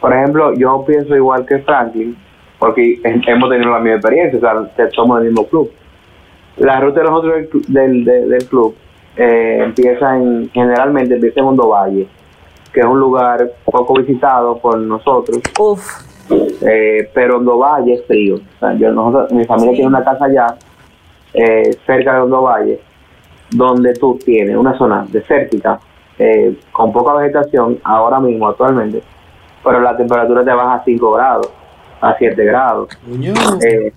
por ejemplo, yo pienso igual que Franklin, porque he- hemos tenido la misma experiencia, o sea, somos del mismo club. La ruta de nosotros del, del, del- del club eh, empieza en, generalmente empieza en Hondo Valle, que es un lugar poco visitado por nosotros, Uf, eh, pero Hondo Valle es frío. O sea, yo, nosotros, mi familia Sí. tiene una casa allá, eh, cerca de Hondo Valle, donde tú tienes una zona desértica, eh, con poca vegetación ahora mismo, actualmente, pero la temperatura te baja a 5 grados, a 7 grados. Eh,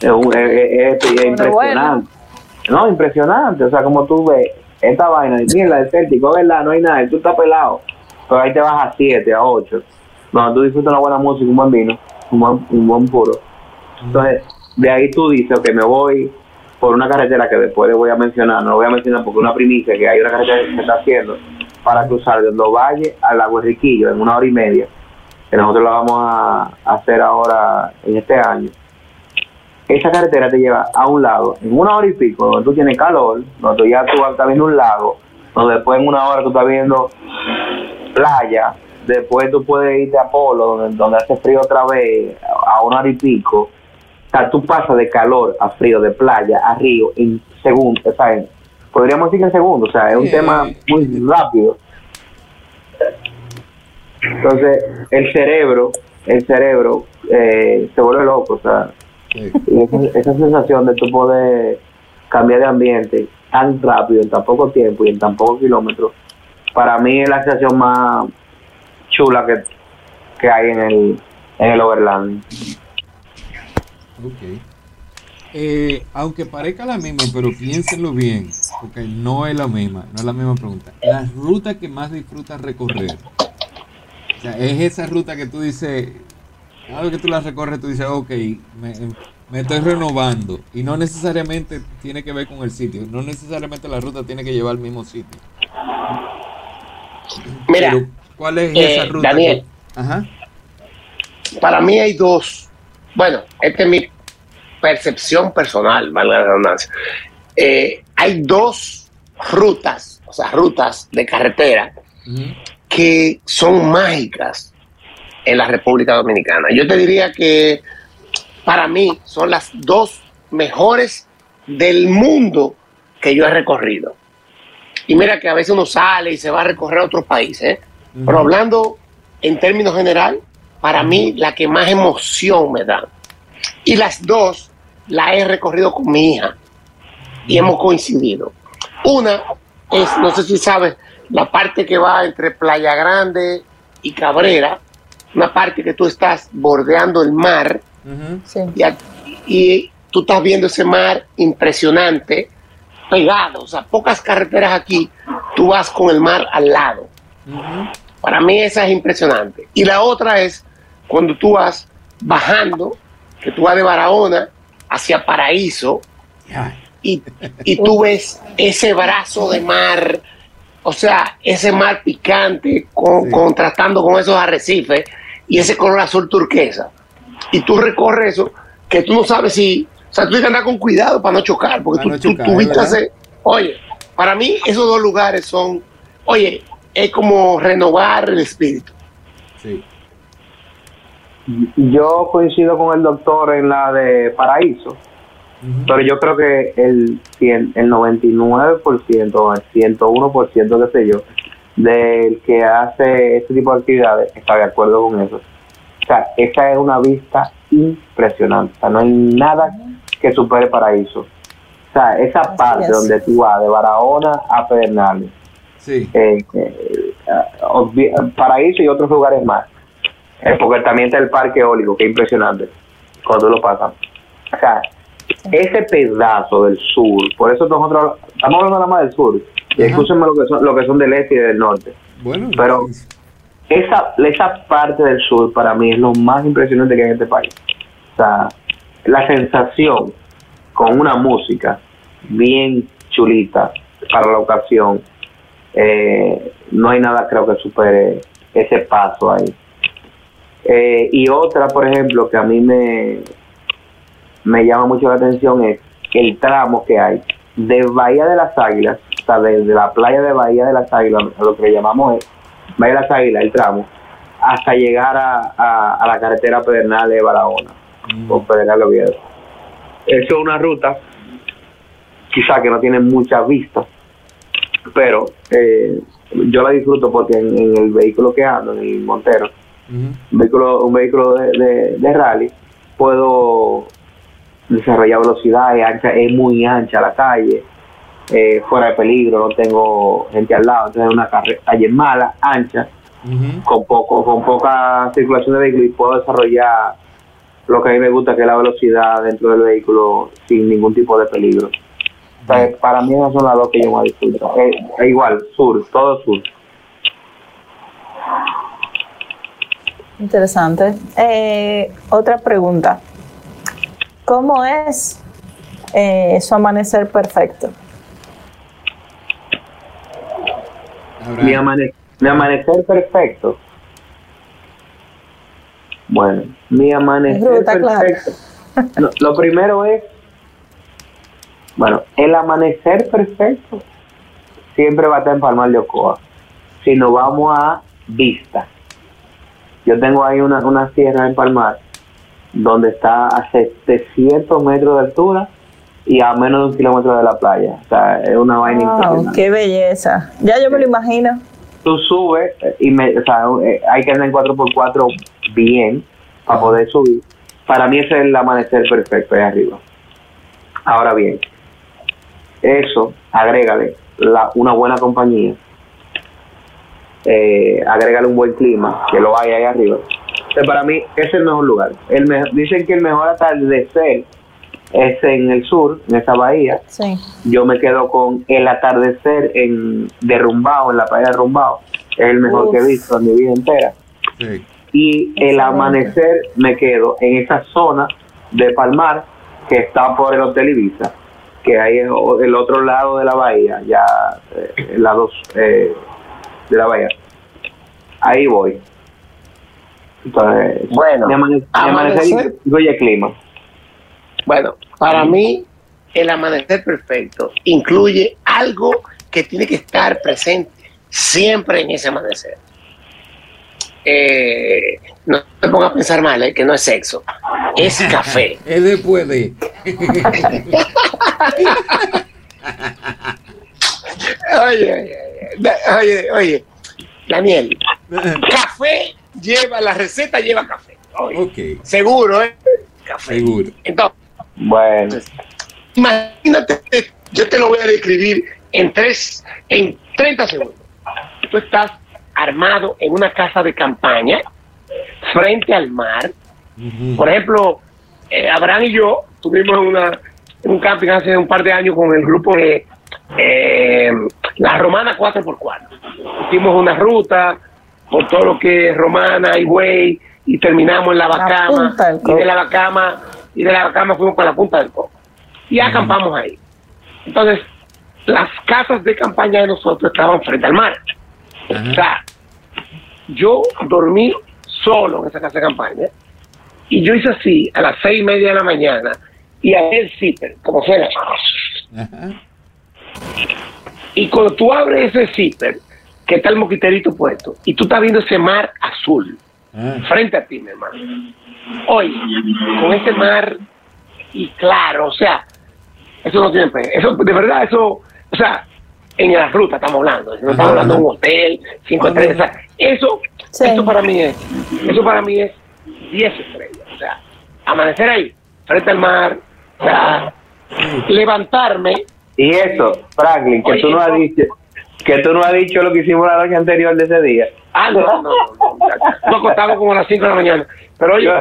es, un- es- es- es impresionante. No, impresionante. O sea, como tú ves, esta vaina, mira, desértico, ¿verdad? No hay nada, y tú estás pelado, pero ahí te vas a 7, a 8. Donde tú disfrutas una buena música, un buen vino, un buen, un buen puro. Entonces, de ahí tú dices que me voy por una carretera que después le voy a mencionar, no lo voy a mencionar porque es una primicia que hay una carretera que se está haciendo para cruzar de Los Valles al Lago Enriquillo en una hora y media, que nosotros la vamos a hacer ahora en este año. Esa carretera te lleva a un lado en una hora y pico, donde tú tienes calor, donde ya tú estás viendo un lago, donde después en una hora tú estás viendo playa, después tú puedes irte a Polo, donde, donde hace frío otra vez, a una hora y pico. O sea, tú pasas de calor a frío, de playa a río en segundos, o sea, en- podríamos decir que en segundos, o sea, es un Sí. tema muy rápido. Entonces, el cerebro, el cerebro eh, se vuelve loco, o sea, Sí. y esa, esa sensación de tú poder cambiar de ambiente tan rápido, en tan poco tiempo y en tan pocos kilómetros, para mí es la sensación más chula que, que hay en el, en el Overland. Ok. Eh, aunque parezca la misma, pero piénsenlo bien, porque no es la misma, no es la misma pregunta. La ruta que más disfrutas recorrer. O sea, es esa ruta que tú dices, cada vez que tú la recorres, tú dices, ok, me, me estoy renovando. Y no necesariamente tiene que ver con el sitio, no necesariamente la ruta tiene que llevar al mismo sitio. Mira, Pero, ¿cuál es eh, esa ruta? Daniel. que- Ajá. para mí hay dos. Bueno, esta es mi percepción personal, valga la redundancia. Eh, hay dos rutas, o sea, rutas de carretera que son mágicas en la República Dominicana. Yo te diría que para mí son las dos mejores del mundo que yo he recorrido. Y mira que a veces uno sale y se va a recorrer a otros países, ¿eh? pero hablando en términos general, para mí la que más emoción me da. Y las dos la he recorrido con mi hija y hemos coincidido. Una es, no sé si sabes, la parte que va entre Playa Grande y Cabrera, una parte que tú estás bordeando el mar. Sí. y, a- y tú estás viendo ese mar impresionante pegado, o sea, pocas carreteras aquí, tú vas con el mar al lado. Ujú. Para mí esa es impresionante. Y la otra es cuando tú vas bajando, que tú vas de Barahona hacia Paraíso y, y tú ves ese brazo de mar, o sea, ese mar picante con- Sí. contrastando con esos arrecifes y ese color azul turquesa. Y tú recorres eso, que tú no sabes si, o sea, tú tienes que andar con cuidado para no chocar, porque Para tú, no tú- chocar, tú viste oye, para mí esos dos lugares son, oye, es como renovar el espíritu. Sí. Yo coincido con el doctor en la de Paraíso, pero yo creo que el, cien- el 99% o el 101%, qué sé yo, del que hace este tipo de actividades está de acuerdo con eso. O sea, esa es una vista impresionante. O sea, no hay nada que supere Paraíso. O sea, esa parte donde tú vas de Barahona a Pedernales, Sí. eh, eh, Paraíso y otros lugares más. Eh, porque también está el parque eólico, que es impresionante cuando lo pasas. O sea, ese pedazo del sur, por eso nosotros estamos hablando nada más del sur, y escúchenme lo que son, lo que son del este y del norte. Bueno, Pero- Esa, esa parte del sur para mí es lo más impresionante que hay en este país. O sea, la sensación con una música bien chulita para la ocasión, eh, no hay nada creo que supere ese paso ahí. Eh, y otra, por ejemplo, que a mí me, me llama mucho la atención es el tramo que hay de Bahía de las Águilas, o sea, desde la playa de Bahía de las Águilas, lo que le llamamos es Bahía de las Águilas, el tramo, hasta llegar a, a, a la carretera Pedernal de Barahona, Mm. o Pedernal de Oviedo. Eso es una ruta, quizá que no tiene muchas vistas, pero eh, yo la disfruto porque en, en el vehículo que ando, en el Montero, un vehículo, un vehículo de, de, de rally, puedo desarrollar velocidad, es, ancha, es muy ancha la calle, eh, fuera de peligro, no tengo gente al lado, entonces es una calle, mala, ancha, con poco con poca circulación de vehículos y puedo desarrollar lo que a mí me gusta que es la velocidad dentro del vehículo sin ningún tipo de peligro. O sea, para mí esas son las dos que yo más disfruto. Eh, eh, igual, sur, todo sur. Interesante. Eh, otra pregunta. ¿Cómo es eh, su amanecer perfecto? Mi, amane- mi amanecer perfecto. Bueno, mi amanecer Ruta, claro. perfecto. No, lo primero es, bueno, el amanecer perfecto siempre va a estar en Palmar de Ocoa. Si nos vamos a vista. Yo tengo ahí una, una sierra en Palmar donde está a 700 metros de altura y a menos de un kilómetro de la playa. O sea, es una vaina Wow, impresionante qué belleza. Ya yo me lo imagino. tú subes y me, o sea, eh, hay que andar en 4x4 bien para poder subir. Para mí ese es el amanecer perfecto ahí arriba. Ahora bien, eso, agrégale la, una buena compañía, eh, agrégale un buen clima, que lo hay ahí arriba. Entonces, para mí ese es el mejor lugar. El me- dicen que el mejor atardecer es en el sur, en esa bahía, Sí. yo me quedo con el atardecer en derrumbado, en la playa de Rumbao. Es el mejor Uf. que he visto en mi vida entera. Sí. Y el amanecer me quedo en esa zona de Palmar que está por el Hotel Ibiza, que hay en el otro lado de la bahía, ya eh, el lado eh, de la bahía. Ahí voy. Entonces, Bueno, amanecer incluye clima. Bueno, para mí el amanecer perfecto incluye algo que tiene que estar presente siempre en ese amanecer. Eh, no te pongas a pensar mal, eh, que no es sexo, es café. Es después de. Oye, oye, oye, Daniel, café lleva, la receta lleva café. Oye, ok, Seguro, ¿eh? Café. seguro. Entonces, Bueno, Imagínate, yo te lo voy a describir en tres, en 30 segundos. Tú estás armado en una casa de campaña frente al mar. Por ejemplo, eh, Abraham y yo tuvimos una, un camping hace un par de años con el grupo de eh, la Romana 4x4. Hicimos una ruta por todo lo que es Romana y Güey y terminamos en la Bacama. Y de la Bacama y de la Bacama fuimos para la Punta del Coco. Y acampamos ahí. Entonces, las casas de campaña de nosotros estaban frente al mar. Ajá. O sea, yo dormí solo en esa casa de campaña y yo hice así a las seis y media de la mañana y a el zipper, como fuera. Ajá. Y cuando tú abres ese zipper, que está el moquiterito puesto, y tú estás viendo ese mar azul Ah, frente a ti, mi hermano. Oye, con ese mar y claro, o sea, eso no tiene Eso, de verdad, eso, o sea, en la ruta estamos hablando, no estamos hablando de un hotel, cinco estrellas, o sea, eso, Sí. eso para mí es, eso para mí es 10 estrellas, o sea, amanecer ahí, frente al mar, o sea, levantarme, Y eso, Franklin, que Oye, tú no has dicho, que tú no has dicho lo que hicimos la noche anterior de ese día. ah, no, no, no, no, como a las 5 de la mañana, pero oye,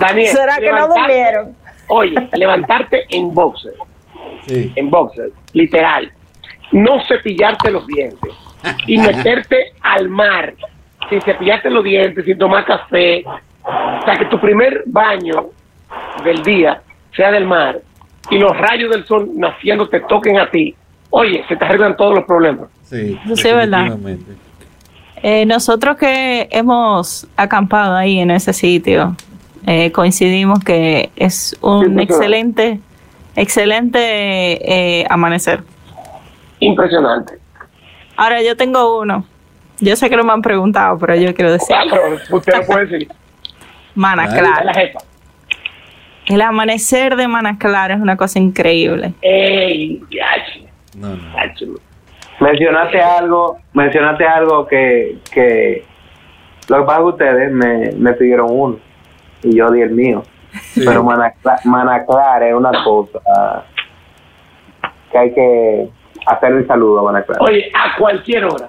Daniel, ¿Será que no durmieron? Oye, levantarte en boxer, sí. en boxer, literal. No cepillarte los dientes y meterte al mar sin cepillarte los dientes, sin tomar café. O sea, que tu primer baño del día sea del mar y los rayos del sol naciendo te toquen a ti. Oye, se te arreglan todos los problemas. Sí, sí es verdad. Eh, nosotros que hemos acampado ahí en ese sitio, eh, coincidimos que es un sí, excelente, excelente eh, amanecer. Impresionante. Ahora yo tengo uno. Yo sé que no me han preguntado, pero yo quiero decir, Ah, pero usted lo puede decir. Mana Claro. Es la jefa. El amanecer de Mana Clara es una cosa increíble. Ey, No, no. mencionaste algo, mencionaste algo que, que lo que pasa es que ustedes me, me pidieron uno y yo di el mío. Sí. Pero Manaclar, Manaclar es una cosa que hay que hacer el saludo a Manaclar. Oye, a cualquier hora.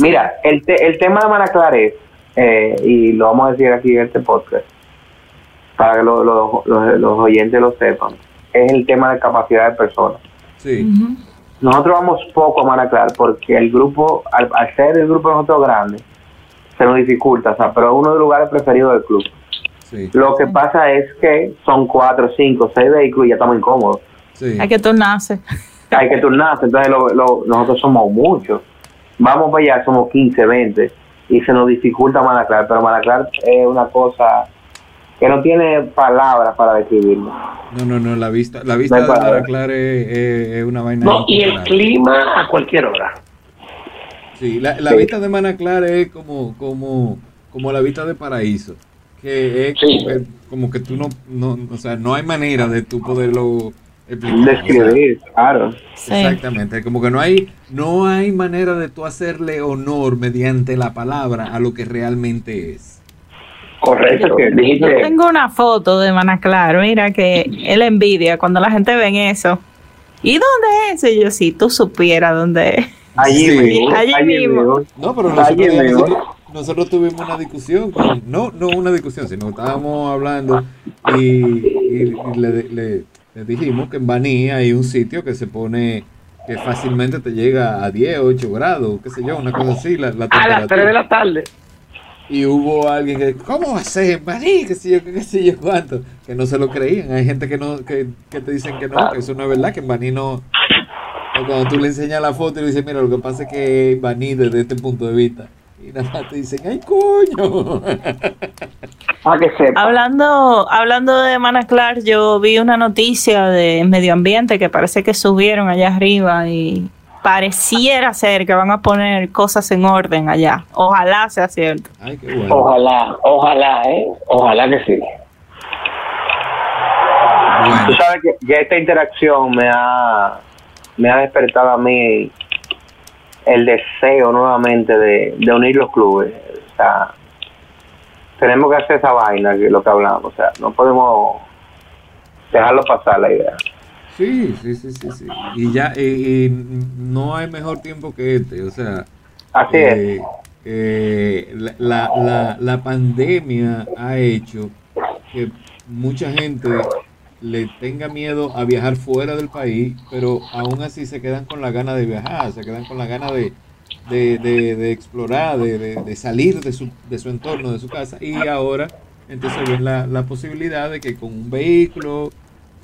Mira, el, te- el tema de Manaclar es, eh, y lo vamos a decir aquí en este podcast, para que lo- lo- los- los oyentes lo sepan, es el tema de capacidad de personas. Sí. Nosotros vamos poco a Manaclar porque el grupo, al, al ser el grupo de nosotros grande, se nos dificulta, o sea, pero es uno de los lugares preferidos del club. Sí. Lo que pasa es que son cuatro, cinco, seis vehículos y ya estamos incómodos. Sí. Hay que turnarse. Hay que turnarse, entonces lo- lo- nosotros somos muchos. Vamos para allá, somos 15, 20 y se nos dificulta Manaclar, pero Manaclar es una cosa que no tiene palabras para describirlo. No, no, no, la vista, la vista No de. Manaclar es, es- es una vaina. No, y el clima a cualquier hora. Sí, la, la Sí. vista de Manaclar es como, como, como la vista de Paraíso. Que es Sí. como, que, como que tú no, no, o sea, no hay manera de tú poderlo Describir, claro. Sí. Exactamente, como que no hay, no hay manera de tú hacerle honor mediante la palabra a lo que realmente es. Correcto. que Yo Dijiste, tengo una foto de Manaclar, mira que él envidia cuando la gente ve eso. ¿Y dónde es? Y yo, si tú supieras dónde es. Allí Sí. mismo. Allí mismo. No, pero nosotros, nosotros, nosotros tuvimos una discusión, con- no, no una discusión, sino que estábamos hablando y, y- y le, le- le dijimos que en Baní hay un sitio que se pone, que fácilmente te llega a 10, 8 grados, qué sé yo, una cosa así, la, la a las 3 de temperatura. la tarde. Y hubo alguien que, ¿cómo va a ser en Baní? ¿Qué sé yo, qué sé yo cuánto? Que no se lo creían. Hay gente que no que, que te dicen que no, que eso no es verdad, que en Baní no... Cuando tú le enseñas la foto y le dices, mira, lo que pasa es que Baní desde este punto de vista. Y nada más te dicen, ¡ay, coño! Para que sepa. Hablando, hablando de Manaclar, yo vi una noticia de medio ambiente que parece que subieron allá arriba y pareciera ser que van a poner cosas en orden allá. Ojalá sea cierto. Ay, qué bueno. Ojalá, ojalá, ¿eh? Ojalá que sí. Tú Bueno, sabes que ya esta interacción me ha, me ha despertado a mí el deseo nuevamente de, de unir los clubes. O sea, tenemos que hacer esa vaina, que es lo que hablamos. O sea, no podemos dejarlo pasar la idea. sí, sí, sí, sí, sí. Y ya, y, y no hay mejor tiempo que este, o sea... Así es. eh, eh, la, la, la, la pandemia ha hecho que mucha gente le tenga miedo a viajar fuera del país, pero aún así se quedan con la gana de viajar, se quedan con la gana de, de, de- de explorar, de, salir de su, de su entorno, de su casa, y ahora entonces ven la, la posibilidad de que con un vehículo,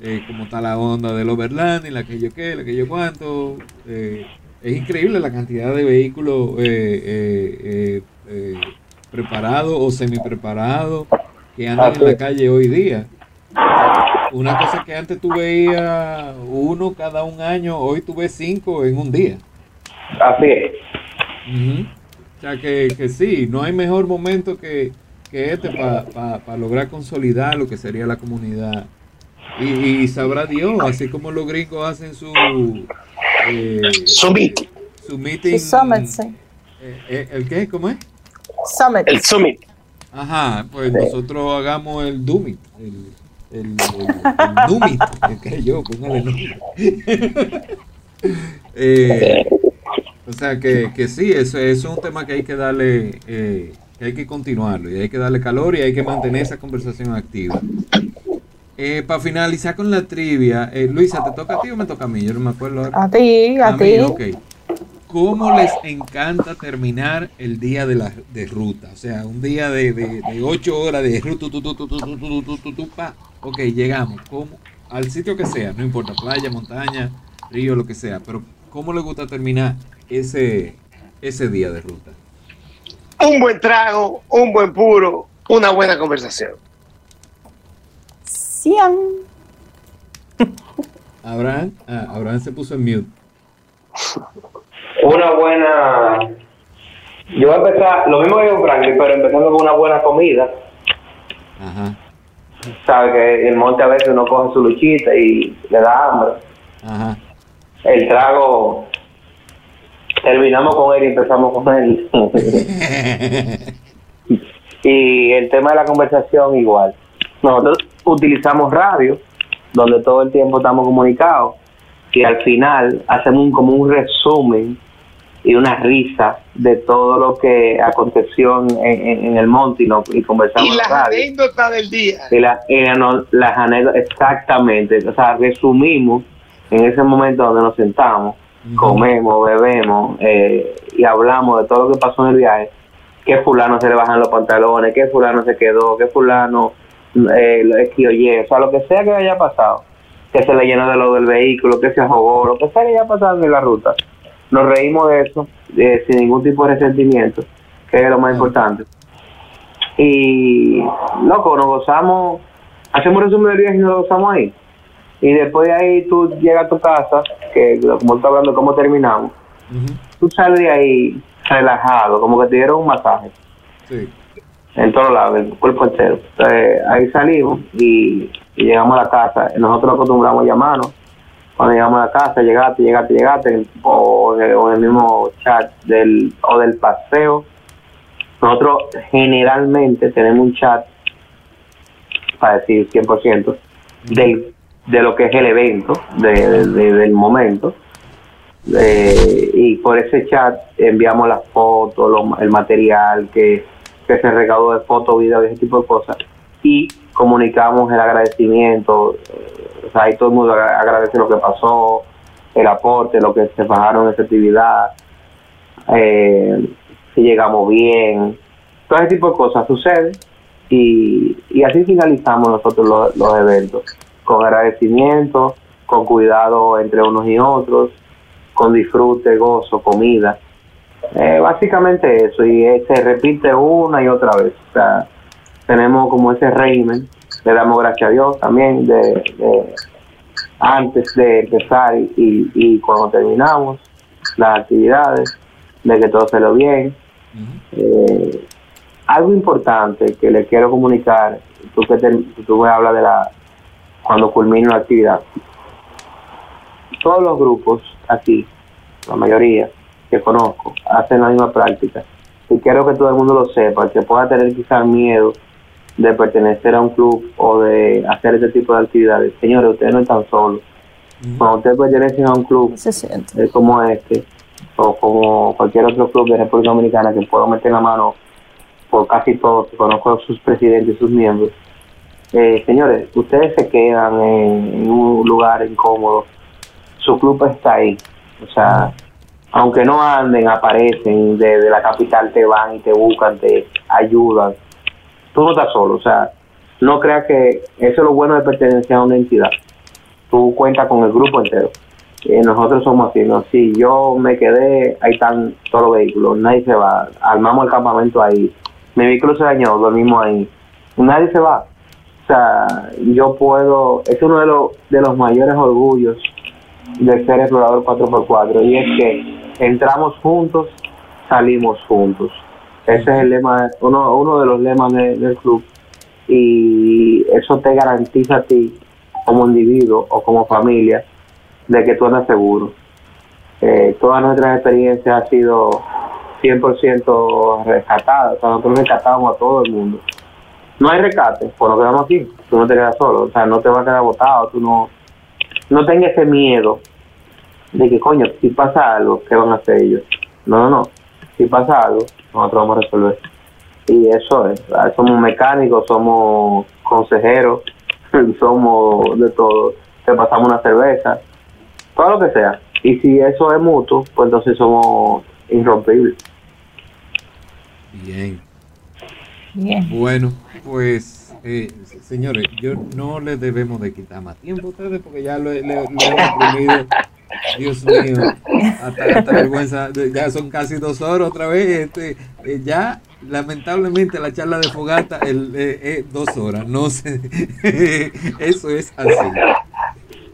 eh, como está la onda del overland, y la que yo qué, la que yo cuánto, eh, es increíble la cantidad de vehículos eh, eh, eh, eh, preparados o semi preparados que andan en la calle hoy día. Una cosa que antes tú veías uno cada un año, hoy tú ves cinco en un día. Así es. O sea que, que sí, no hay mejor momento que, que este para lograr consolidar lo que sería la comunidad. Y, y sabrá Dios, así como los gringos hacen su, eh, Summit. su meeting. Summit, sí. eh, eh, ¿El qué? ¿Cómo es? Summit. El Summit. Ajá, pues nosotros hagamos el Dumit, el, el, el, el que yo, póngale nombre. eh, o sea que, que sí, eso, es un tema que hay que darle, que hay que continuarlo, y hay que darle calor y hay que mantener esa conversación activa. Eh, para finalizar con la trivia, Luisa, ¿te toca a ti o me toca a mí? Yo no me acuerdo. A ti, a, a ti. Mí, okay. ¿Cómo les encanta terminar el día de, la, de ruta? O sea, un día de, de, de ocho horas de ruta, tu, tu, tu, pa, Ok, llegamos. ¿Cómo? Al sitio que sea, no importa, playa, montaña, río, lo que sea. Pero, ¿cómo les gusta terminar ese, ese día de ruta? Un buen trago, un buen puro, una buena conversación. Cian. Abraham, ah, Abraham se puso en mute. Una buena. Yo voy a empezar, lo mismo que con Franklin, pero empezando con una buena comida. Ajá, Sabe que el monte a veces uno coge su luchita y le da hambre. ajá. El trago, terminamos con él y empezamos con él. y el tema de la conversación igual. Nosotros utilizamos radio, donde todo el tiempo estamos comunicados. y al final hacemos un, como un resumen y una risa de todo lo que aconteció en, en, el monte y, no, y conversamos. Y las anécdotas del día. Y, la, no, las anécdotas, exactamente. O sea, resumimos en ese momento donde nos sentamos, comemos, bebemos eh, y hablamos de todo lo que pasó en el viaje. Que fulano se le bajan los pantalones, que fulano se quedó, que fulano eh, o sea, lo que sea que haya pasado, que se le llenó de lo del vehículo, que se ahogó, lo que sea que haya pasado en la ruta nos reímos de eso eh, sin ningún tipo de resentimiento, que es lo más importante. Y, loco, nos gozamos, hacemos un resumen del viaje y nos gozamos ahí. Y después de ahí tú llegas a tu casa, que como estás hablando cómo terminamos, tú sales de ahí relajado, como que te dieron un masaje. Sí. En todos lados, el cuerpo entero. Entonces, ahí salimos y, y llegamos a la casa. Nosotros acostumbramos a llamarnos cuando llegamos a la casa, llegaste, llegaste, llegaste, o, en el mismo chat del, o del paseo. Nosotros generalmente tenemos un chat, para decir 100%, del, de lo que es el evento, de, del momento. y por ese chat enviamos las fotos, el material que, que se recaudó de fotos, videos, ese tipo de cosas. Y comunicamos el agradecimiento, o sea, ahí todo el mundo agradece lo que pasó, el aporte, lo que se bajaron esa actividad, eh, si llegamos bien, todo ese tipo de cosas sucede y, y así finalizamos nosotros los, eventos, con agradecimiento, con cuidado entre unos y otros, con disfrute, gozo, comida. Eh, básicamente eso, y se repite una y otra vez. O sea, tenemos como ese régimen le damos gracias a Dios también de, antes de empezar y, y, cuando terminamos las actividades, de que todo se lo bien. Eh, algo importante que le quiero comunicar, tú que tú me hablas de la cuando culmina la actividad. Todos los grupos aquí, la mayoría que conozco, hacen la misma práctica. Y quiero que todo el mundo lo sepa, que pueda tener quizás miedo de pertenecer a un club o de hacer ese tipo de actividades. Señores, ustedes no están solos. Cuando ustedes pertenecen a un club como este, o como cualquier otro club de República Dominicana que puedo meter la mano por casi todos, que conozco a sus presidentes y sus miembros, eh, señores, ustedes se quedan en, un lugar incómodo, su club está ahí. O sea, aunque no anden, aparecen, desde la capital te van y te buscan, te ayudan tú no estás solo, o sea, no creas que eso es lo bueno de pertenecer a una entidad. Tú cuentas con el grupo entero. Eh, nosotros somos así, ¿no? Si yo me quedé, ahí están todos los vehículos, nadie se va, armamos el campamento ahí, mi vehículo se dañó, dormimos ahí, nadie se va. O sea, yo puedo, es uno de los, de los mayores orgullos de ser explorador 4x4 y es que entramos juntos, salimos juntos. Ese es el lema, uno, uno de los lemas del club. Y eso te garantiza a ti, como individuo o como familia, de que tú andas seguro. Eh, todas nuestras experiencias han sido 100% rescatadas. O sea, nosotros rescatamos a todo el mundo. No hay rescate, por lo que vamos aquí. Tú no te quedas solo, o sea, no te vas a quedar botado. Tú no, no tengas ese miedo de que, coño, si pasa algo, ¿qué van a hacer ellos? No, no, no. Si pasa algo, nosotros vamos a resolver. Y eso es, somos mecánicos, somos consejeros, somos de todo, te pasamos una cerveza, todo lo que sea. Y si eso es mutuo, pues entonces somos irrompibles. Bien. Bien. Bueno, pues eh, señores, yo no les debemos de quitar más tiempo a ustedes porque ya lo, le, hemos Dios mío, hasta, vergüenza, ya son casi dos horas otra vez. Este, eh, ya, lamentablemente, la charla de fogata el, eh, eh, dos horas. No sé, eso es así.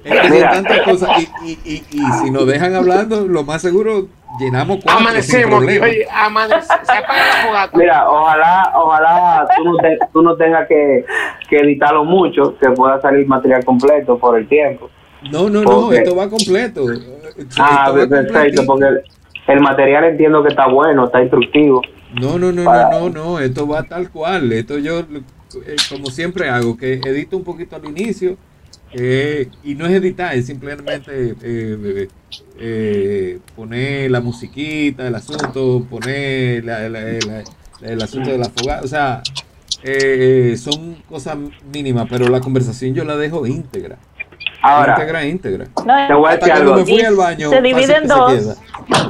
Es que tantas cosas. Y, y, y, y, si nos dejan hablando, lo más seguro llenamos cuatro. Amanecemos, oye, amanece, se apaga la fogata. Mira, ojalá, ojalá tú no, te, tú no tengas que, que editarlo mucho, que pueda salir material completo por el tiempo. No, no, no, esto va completo. Ah, perfecto, porque el, material entiendo que está bueno, está instructivo. No, no, no, no, no, no, esto va tal cual. Esto yo, eh, como siempre hago, que edito un poquito al inicio que- y no es editar, es simplemente eh, eh, poner la musiquita, el asunto, poner la- la- la- el asunto de la fogata, o sea, eh, eh, son cosas mínimas, pero la conversación yo la dejo íntegra. Ahora, íntegra, íntegra. te voy a decir algo. me fui al baño, Se divide en dos.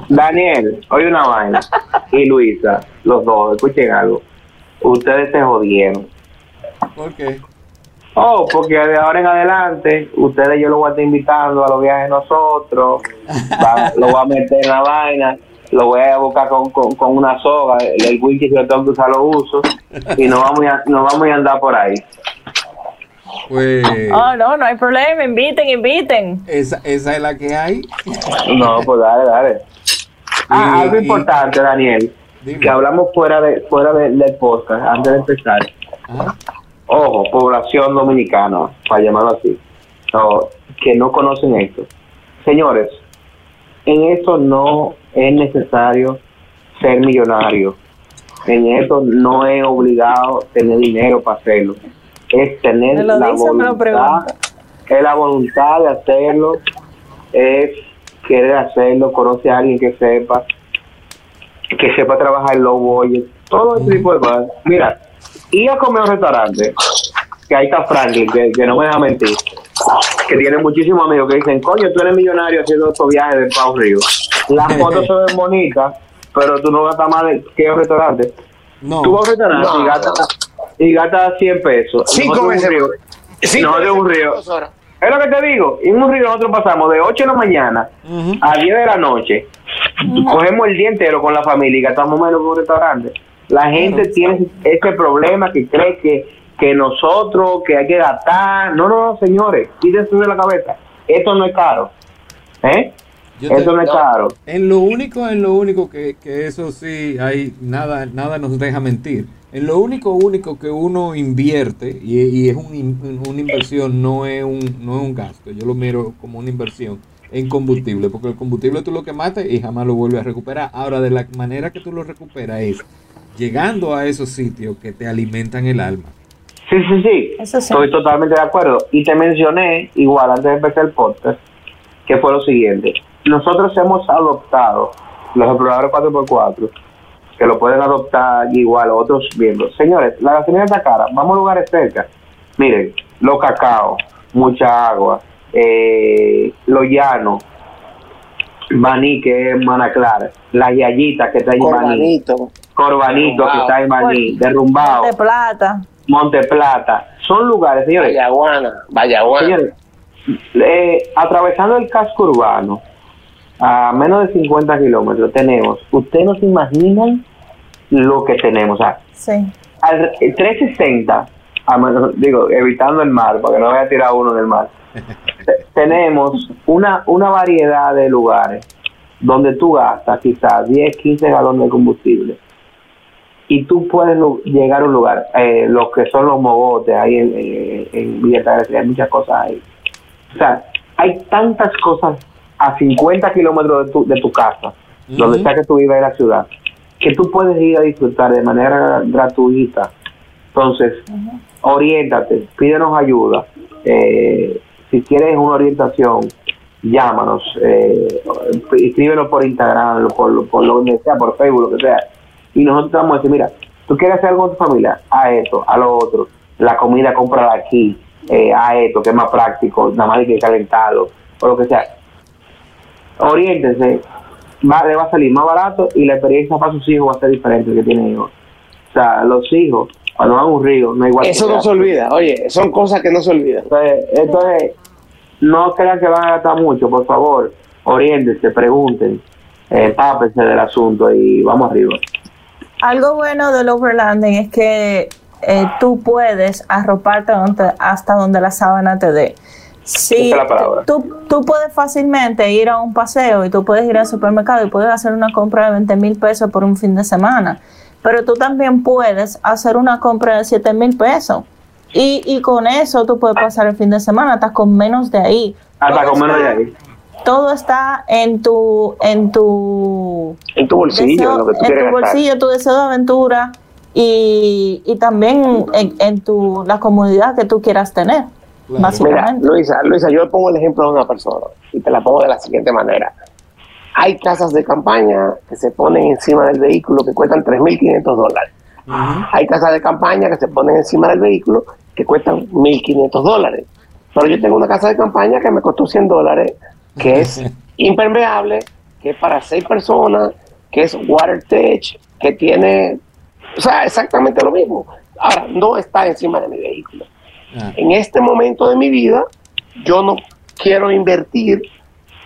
Daniel, oye una vaina. Y Luisa, los dos, escuchen algo. Ustedes se jodieron. ¿Por qué? Oh, porque de ahora en adelante, ustedes yo los voy a estar invitando a los viajes de nosotros, va- lo voy a meter en la vaina, lo voy a buscar con, con, con una soga, el, el wiki que yo tengo que usar lo uso, y nos vamos a, nos vamos a andar por ahí. Pues Oh, no, no hay problema. Inviten, inviten. esa, esa es la que hay. No, pues dale, dale. Ah, Y- algo y- importante, Daniel, Dime. que hablamos fuera de fuera de- del podcast, antes de empezar. Ajá. ojo, población dominicana, para llamarlo así, que no conocen esto. Señores, en esto no es necesario ser millonario. En esto no es obligado tener dinero para hacerlo. Es tener la voluntad, es la voluntad de hacerlo, es querer hacerlo, conoce a alguien que sepa, que sepa trabajar en low budget, todo ese tipo de cosas. Mira, ir a comer a un restaurante, que ahí está Franklin, que, que no me deja mentir, que tiene muchísimos amigos que dicen, coño, tú eres millonario haciendo estos viajes de Pau Río. Las fotos se ven bonitas, pero tú no gastas más de, que un restaurante. No. Tú vas a un restaurante No. y gastas y gastas 100 pesos. Cinco veces. un río- Cinco nosotros en un río. Es lo que te digo, en un río nosotros pasamos de 8 de la mañana a 10 de la noche, cogemos el día entero con la familia y gastamos menos que un restaurante. La gente tiene ese problema que cree que, que nosotros, que hay que gastar. No, no, no, señores, quítense de la cabeza. Esto no es caro. ¿Eh? Yo te- no es caro. En lo único, en lo único que, que eso sí hay, nada, nada nos deja mentir. En lo único, único que uno invierte, y, y es un in- una inversión, no es un, no es un gasto, yo lo miro como una inversión en combustible, porque el combustible tú lo quemaste y jamás lo vuelves a recuperar. Ahora, de la manera que tú lo recuperas es llegando a esos sitios que te alimentan el alma. Sí, sí, sí. Eso sí. Estoy totalmente de acuerdo. Y te mencioné, igual antes de empezar el podcast, que fue lo siguiente. Nosotros hemos adoptado los exploradores 4x4, que lo pueden adoptar igual otros miembros. Señores, la gasolina está cara. Vamos a lugares cerca. Miren, los cacao, mucha agua, eh, lo llano, Maní, que es Mana Clara, las yayitas que está en Maní, Corbanito. Corbanito, que está en Maní, Derrumbado, De plata. Monte Plata. Son lugares, señores, Vallaguana. Vallaguana. Señores, eh, atravesando el casco urbano, a menos de 50 kilómetros, tenemos, ustedes no se imaginan lo que tenemos. O sea, Sí. al, el 360, a menos- digo, evitando el mar, para que no vaya a tirar uno en el mar, te- tenemos una, una variedad de lugares donde tú gastas quizás 10, 15 galones de combustible y tú puedes llegar a un lugar, eh, los que son los mogotes, ahí en, en, en Villa Altagracia, hay muchas cosas ahí. O sea, hay tantas cosas a 50 kilómetros de tu, de tu casa, donde sea que tú vives en la ciudad, que tú puedes ir a disfrutar de manera gratuita. Entonces, oriéntate, pídenos ayuda. Eh, si quieres una orientación, llámanos, eh, escríbenos por Instagram, por, por lo que sea, por Facebook, lo que sea. Y nosotros te vamos a decir, mira, tú quieres hacer algo con tu familia, a esto, a lo otro, la comida cómprala aquí, eh, a esto, que es más práctico, nada más hay que calentarlo, o lo que sea. Oriéntense, va, le va a salir más barato y la experiencia para sus hijos va a ser diferente que tienen hijos. O sea, los hijos, cuando van a un río, no es igual. Eso que no se olvida. Oye, son cosas que no se olvidan. entonces, entonces, no crean que van a gastar mucho, por favor, oriéntense, pregunten, eh, pápense del asunto y vamos arriba. Algo bueno del overlanding es que eh, tú puedes arroparte hasta donde la sábana te dé. Sí, la palabra. tú, tú puedes fácilmente ir a un paseo y tú puedes ir al supermercado y puedes hacer una compra de 20 mil pesos por un fin de semana, pero tú también puedes hacer una compra de 7 mil pesos y, y con eso tú puedes pasar el fin de semana hasta con menos de ahí. Hasta Todo con menos de ahí. Todo está en tu, en tu En tu bolsillo, deseo- lo que tú en tu gastar. bolsillo, tu deseo de aventura y, y también en, en tu la comodidad que tú quieras tener. Mira. Luisa, Luisa, yo pongo el ejemplo de una persona y te la pongo de la siguiente manera. Hay casas de campaña que se ponen encima del vehículo que cuestan 3.500 dólares. Hay casas de campaña que se ponen encima del vehículo que cuestan 1.500 dólares. Pero yo tengo una casa de campaña que me costó 100 dólares, que es impermeable, que es para seis personas, que es WaterTech, que tiene, o sea, exactamente lo mismo. Ahora, no está encima de mi vehículo. En este momento de mi vida, yo no quiero invertir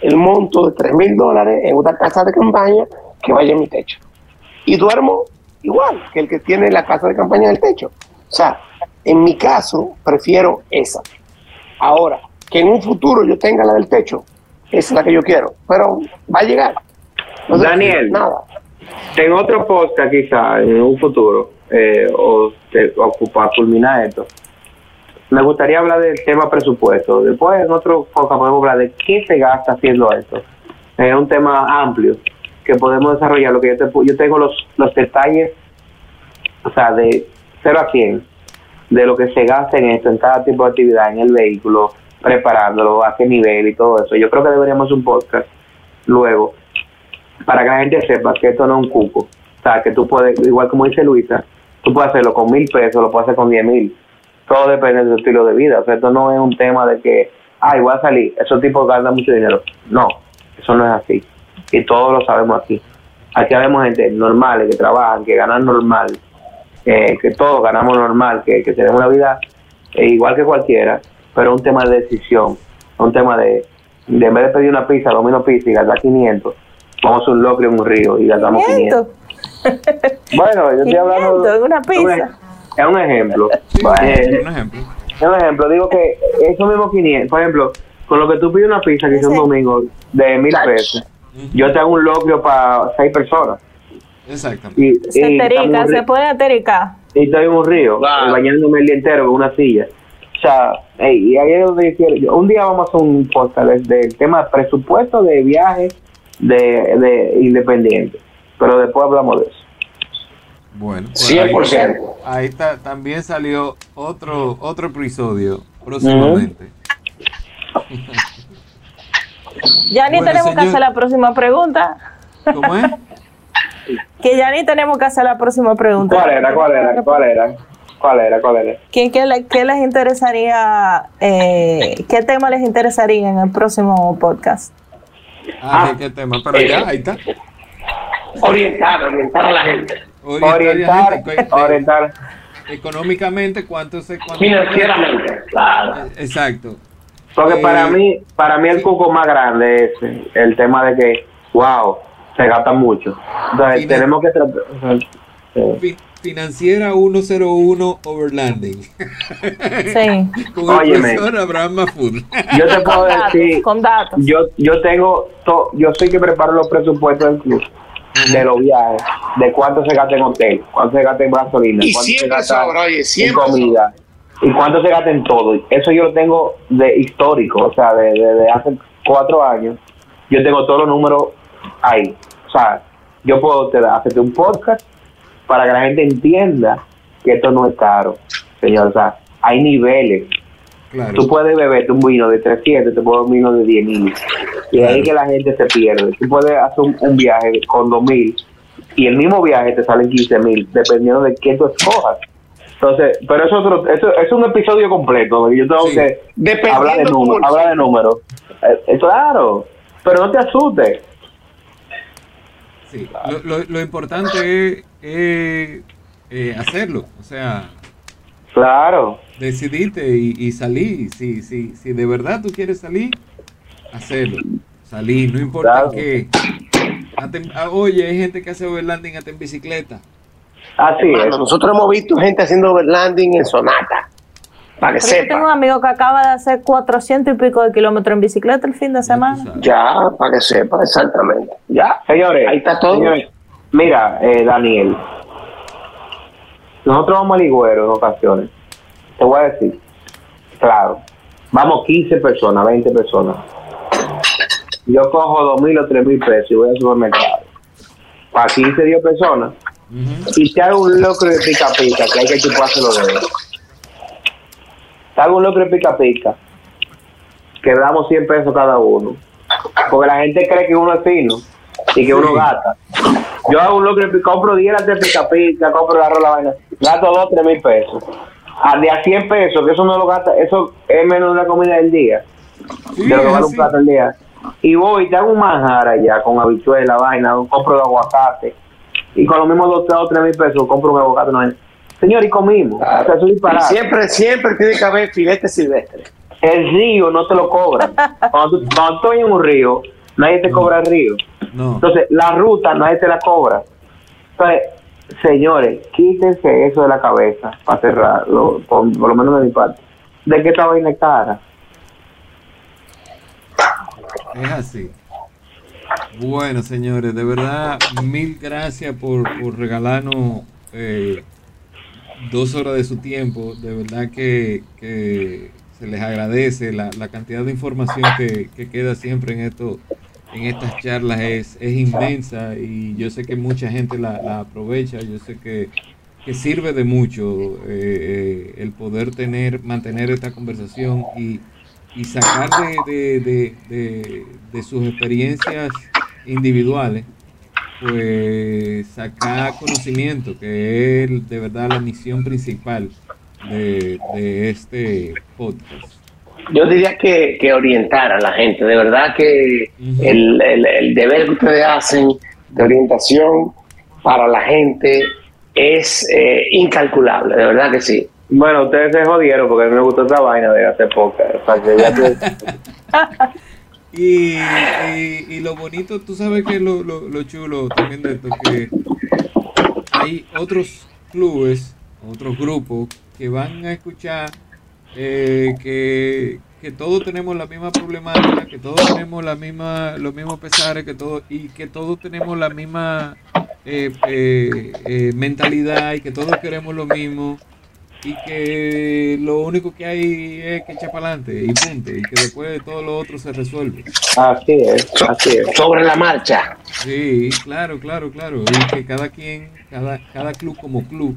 el monto de 3 mil dólares en una casa de campaña que vaya en mi techo. Y duermo igual que el que tiene la casa de campaña en el techo. O sea, en mi caso, prefiero esa. Ahora, que en un futuro yo tenga la del techo, esa es la que yo quiero. Pero va a llegar. Daniel. Nada. En otro podcast quizá, en un futuro, eh, o, te- o para culminar esto, me gustaría hablar del tema presupuesto. Después en otro podcast podemos hablar de qué se gasta haciendo esto. Es un tema amplio que podemos desarrollar. Lo que yo, te, yo tengo los, los detalles, o sea, de 0 a 100, de lo que se gasta en esto, en cada tipo de actividad, en el vehículo, preparándolo, a qué nivel y todo eso. Yo creo que deberíamos un podcast luego para que la gente sepa que esto no es un cupo. O sea, que tú puedes, igual como dice Luisa, tú puedes hacerlo con mil pesos, lo puedes hacer con diez mil. Todo depende de tu estilo de vida. O sea, esto no es un tema de que, ay, voy a salir, esos tipos ganan mucho dinero. No, eso no es así. Y todos lo sabemos aquí. Aquí vemos gente normal, que trabajan, que ganan normal, eh, que todos ganamos normal, que, que tenemos una vida eh, igual que cualquiera, pero es un tema de decisión, un tema de, de en vez de pedir una pizza, domino pizza y gastar 500, vamos a un locrio en un río y gastamos 500. 500. Bueno, yo estoy hablando 500 en una un pizza. Es un ejemplo. sí, Eh, un ejemplo. es un ejemplo. Digo que esos mismos 500, por ejemplo, con lo que tú pides una pizza que es un domingo de mil pesos, yo te hago un locrio para seis personas. Exactamente. Y, Se y terica, estamos- se pone a tericar. y estoy en un río, eh, bañándome el día entero con una silla. O sea, y ahí es donde quiero- un día vamos a hacer un podcast del, del tema de presupuesto de viajes de, de independiente, pero después hablamos de eso. Bueno, pues 100%. Ahí, ahí está, también salió otro otro episodio próximamente. Ya ni Bueno, tenemos que hacer la próxima pregunta. ¿Cómo es? Que ya ni tenemos que hacer la próxima pregunta. ¿Cuál era? ¿Cuál era? ¿Cuál era? ¿Cuál era? ¿Cuál era? ¿Qué, qué le- qué les interesaría, eh, qué tema les interesaría en el próximo podcast? Ah, ¿qué tema? Pero ya, ahí está. Orientar, orientar a la gente. Orientar, que- orientar. Económicamente, ¿cuánto se cuánto Financieramente, claro. Exacto. Porque Eh, para mí, para mí el cuco más grande es el tema de que, wow, se gasta mucho. Entonces Finan- tenemos que tratar. eh, Fi- Financiera 101 Overlanding. Sí, Con el Óyeme. profesor Abraham Mafud. Yo te puedo con datos, decir, con datos. yo, yo tengo, to- yo soy que preparo los presupuestos del club, de los viajes, de cuánto se gasta en hotel, cuánto se gasta en gasolina, Y cuánto se siempre gasta sobra, oye, en siempre comida, y cuánto se gasta en todo. Eso yo lo tengo de histórico, o sea, de, de- de hace cuatro años, yo tengo todos los números ahí. O sea, yo puedo te, hacerte un podcast para que la gente entienda que esto no es caro, señor. O sea, hay niveles. Claro. Tú puedes beberte un vino de 300, te puedes un vino de 10 mil. Y ahí que la gente se pierde. Tú puedes hacer un, un viaje con 2 mil y el mismo viaje te sale en 15 mil, dependiendo de qué tú escojas. Entonces, pero eso, es otro, eso es un episodio completo. Yo tengo Sí. que Dependiendo hablar de números. Hablar de números. Eh, eh, claro, pero no te asustes. Sí, lo, lo, lo importante es, es, eh, hacerlo, o sea, Claro. decidirte y, y salir. Si, si, si de verdad tú quieres salir, hacerlo. Salir, no importa Claro. ah, oye, hay gente que hace overlanding hasta en bicicleta. Así es. Nosotros hemos visto gente haciendo overlanding en Sonata. Para que Pero yo tengo un sepa. amigo que acaba de hacer 400 y pico de kilómetros en bicicleta el fin de semana. Ya, para que sepa, exactamente. Ya. Señores, Ahí está todo. señores, mira, eh, Daniel, nosotros vamos al Ligüero en ocasiones. Te voy a decir, claro, vamos 15 personas, 20 personas. Yo cojo 2 mil o 3 mil pesos y voy al supermercado. Para 15, 10 personas. Ujú. Y te hago un locro de pica pica que hay que chupárselo de O hago un locro de pica pica, quebramos 100 pesos cada uno. Porque la gente cree que uno es fino y que uno gasta. Yo hago un locro de pica, compro 10 latas de pica pica, compro la rola vaina, gasto 2, 3 mil pesos. De a 100 pesos, que eso no lo gasta, eso es menos de una comida del día. Sí, de lo que vale un plato al día. Y voy, te hago un manjar allá con habichuela, vaina, compro el aguacate. Y con los mismos dos o tres mil pesos compro un aguacate. No, señor, y comimos. O sea, eso es Y disparate. siempre, siempre tiene que haber filete silvestre. El río no te lo cobran. Cuando tú, cuando tú estás en un río, nadie te cobra el río. No. Entonces, la ruta nadie te la cobra. Entonces, señores, quítense eso de la cabeza para cerrarlo, por, por lo menos de mi parte. De que esta vaina cara. Es así. Bueno, señores, de verdad, mil gracias por, por regalarnos eh, dos horas de su tiempo. De verdad que, que se les agradece la, la cantidad de información que, que queda siempre en esto, en estas charlas es, es inmensa y yo sé que mucha gente la, la aprovecha. Yo sé que, que sirve de mucho eh, eh, el poder tener, mantener esta conversación y, y sacar de, de, de, de, sus experiencias individuales, pues sacar conocimiento, que es de verdad la misión principal de, de este podcast. Yo diría que, que orientar a la gente. De verdad que el- el deber que ustedes hacen de orientación para la gente es eh, incalculable. De verdad que sí. Bueno, ustedes se jodieron porque a mí me gustó esta vaina de ya te- Y, y, y lo bonito, tú sabes que lo, lo, lo chulo también de esto, que hay otros clubes, otros grupos que van a escuchar eh, que, que todos tenemos la misma problemática, que todos tenemos la misma, los mismos pesares, que todos, y que todos tenemos la misma eh, eh, eh, mentalidad y que todos queremos lo mismo y que lo único que hay es que echar para adelante y punto, y que después todo lo otro se resuelve. Así es, así es. Sobre la marcha. Sí, claro, claro, claro. Y que cada quien, cada, cada club como club,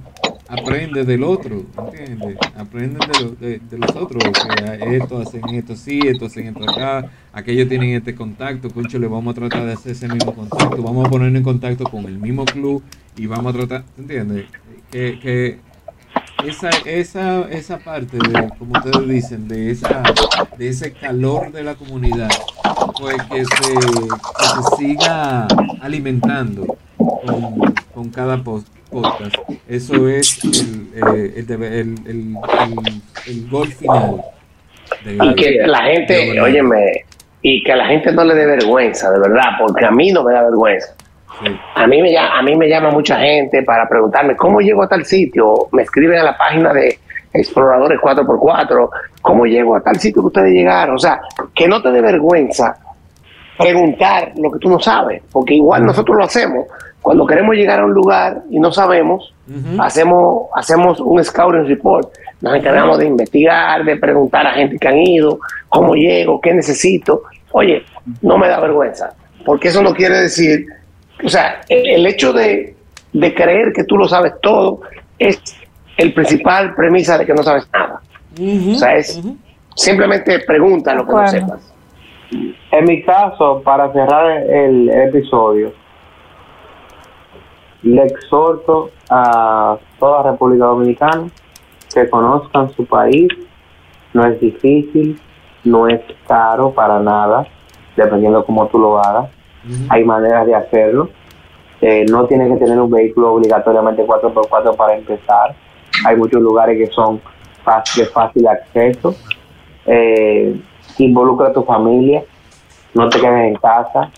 aprende del otro, ¿entiendes? Aprenden de, lo- de, de los otros. Que estos hacen esto sí, estos hacen esto acá, aquellos tienen este contacto, concho, le vamos a tratar de hacer ese mismo contacto, vamos a ponernos en contacto con el mismo club y vamos a tratar, ¿entiendes? Que, que esa, esa, esa parte de, como ustedes dicen, de esa, de ese calor de la comunidad, pues que se, que se siga alimentando con, con cada post- podcast. Eso es el, eh, el, el, el, el- el gol final. de- Y que la gente, óyeme, y que a la gente no le dé vergüenza, de verdad, porque a mí no me da vergüenza. A mí, me, lla- a mí me llama mucha gente para preguntarme cómo llego a tal sitio. Me escriben a la página de Exploradores 4x4, cómo llego a tal sitio que ustedes llegaron. O sea, que no te dé vergüenza preguntar lo que tú no sabes, porque igual nosotros lo hacemos. Cuando queremos llegar a un lugar y no sabemos, hacemos, hacemos un scouting report. Nos encargamos de investigar, de preguntar a gente que han ido, cómo llego, qué necesito. Oye, no me da vergüenza, porque eso no quiere decir, o sea, el, el hecho de, de creer que tú lo sabes todo es el principal premisa de que no sabes nada. O sea, es simplemente pregunta lo que no sepas. En mi caso, para cerrar el, el episodio, le exhorto a toda República Dominicana que conozcan su país. No es difícil, no es caro para nada, dependiendo cómo tú lo hagas. Hay maneras de hacerlo. Eh, no tienes que tener un vehículo obligatoriamente 4x4 para empezar. Hay muchos lugares que son fácil- de fácil acceso. Eh, involucra a tu familia, no te quedes en casa.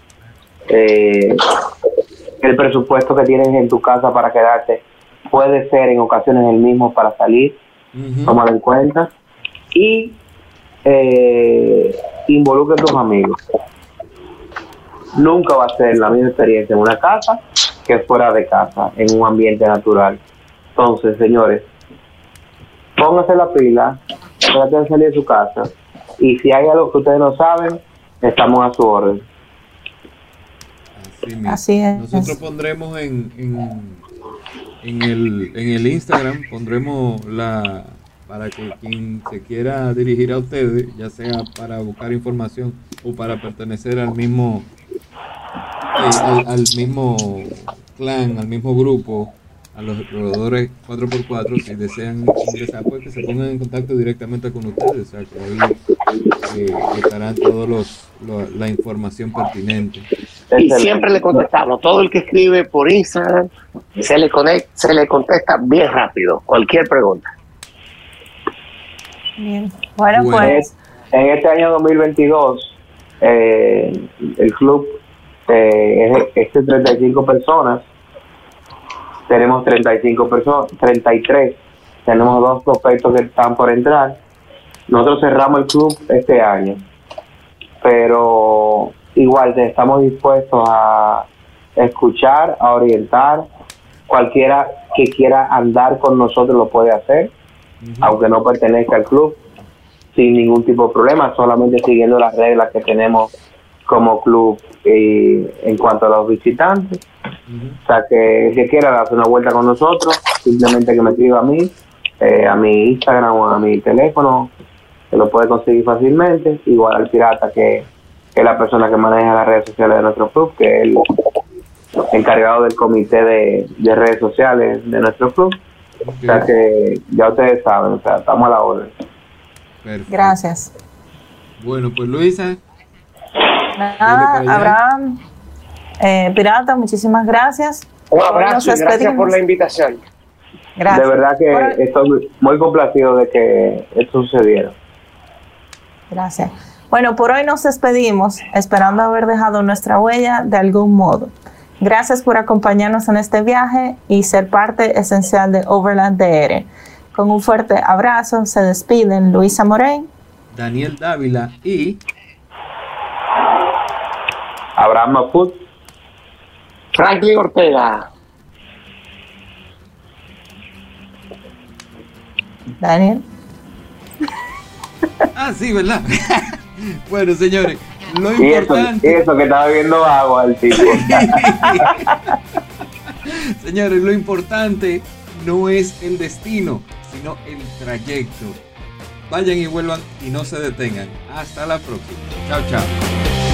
Eh, el presupuesto que tienes en tu casa para quedarte puede ser en ocasiones el mismo para salir, Ujú. tómalo en cuenta. Y eh, involucra a tus amigos. Nunca va a ser la misma experiencia en una casa que fuera de casa, en un ambiente natural. Entonces, señores, pónganse la pila, traten de salir de su casa y si hay algo que ustedes no saben, estamos a su orden. Así, mismo. Así es. Nosotros pondremos en, en, en, el, en el Instagram, pondremos la, para que quien se quiera dirigir a ustedes, ya sea para buscar información o para pertenecer al mismo eh, al, mismo clan, al mismo grupo, a los exploradores 4x4, si desean ingresar, pues que se pongan en contacto directamente con ustedes, o sea, que ahí eh, estarán todos los, la información pertinente. Y siempre le contestamos, todo el que escribe por Instagram, se le, conecta, se le contesta bien rápido, cualquier pregunta. Bien. Bueno, pues. En este año 2022, eh, el club eh, es, de 35 personas. Tenemos 35 personas, 33. Tenemos dos prospectos que están por entrar. Nosotros cerramos el club este año, pero igual estamos dispuestos a escuchar, a orientar. Cualquiera que quiera andar con nosotros lo puede hacer aunque no pertenezca al club, sin ningún tipo de problema, solamente siguiendo las reglas que tenemos como club y en cuanto a los visitantes. O sea, que el que quiera darse una vuelta con nosotros, simplemente que me escriba a mí, eh, a mi Instagram o a mi teléfono, que lo puede conseguir fácilmente. Igual al pirata, que, es la persona que maneja las redes sociales de nuestro club, que es el encargado del comité de redes sociales de nuestro club. O sea que ya ustedes saben, o sea, estamos a la orden. Gracias. Bueno, pues Luisa. Nada, Abraham, eh, Pirata, muchísimas gracias. Un abrazo y gracias por la invitación. Gracias. De verdad que estoy muy complacido de que esto sucediera. Gracias. Bueno, por hoy nos despedimos, esperando haber dejado nuestra huella de algún modo. Gracias por acompañarnos en este viaje y ser parte esencial de Overland DR. Con un fuerte abrazo se despiden Luisa Morey, Daniel Dávila y Abraham Maput, Franklin Ortega. Daniel. Ah, sí, ¿verdad? bueno, señores, lo y importante. Eso, que estaba viendo agua el tipo. Señores, lo importante no es el destino, sino el trayecto. Vayan y vuelvan y no se detengan. Hasta la próxima. Chao, chao.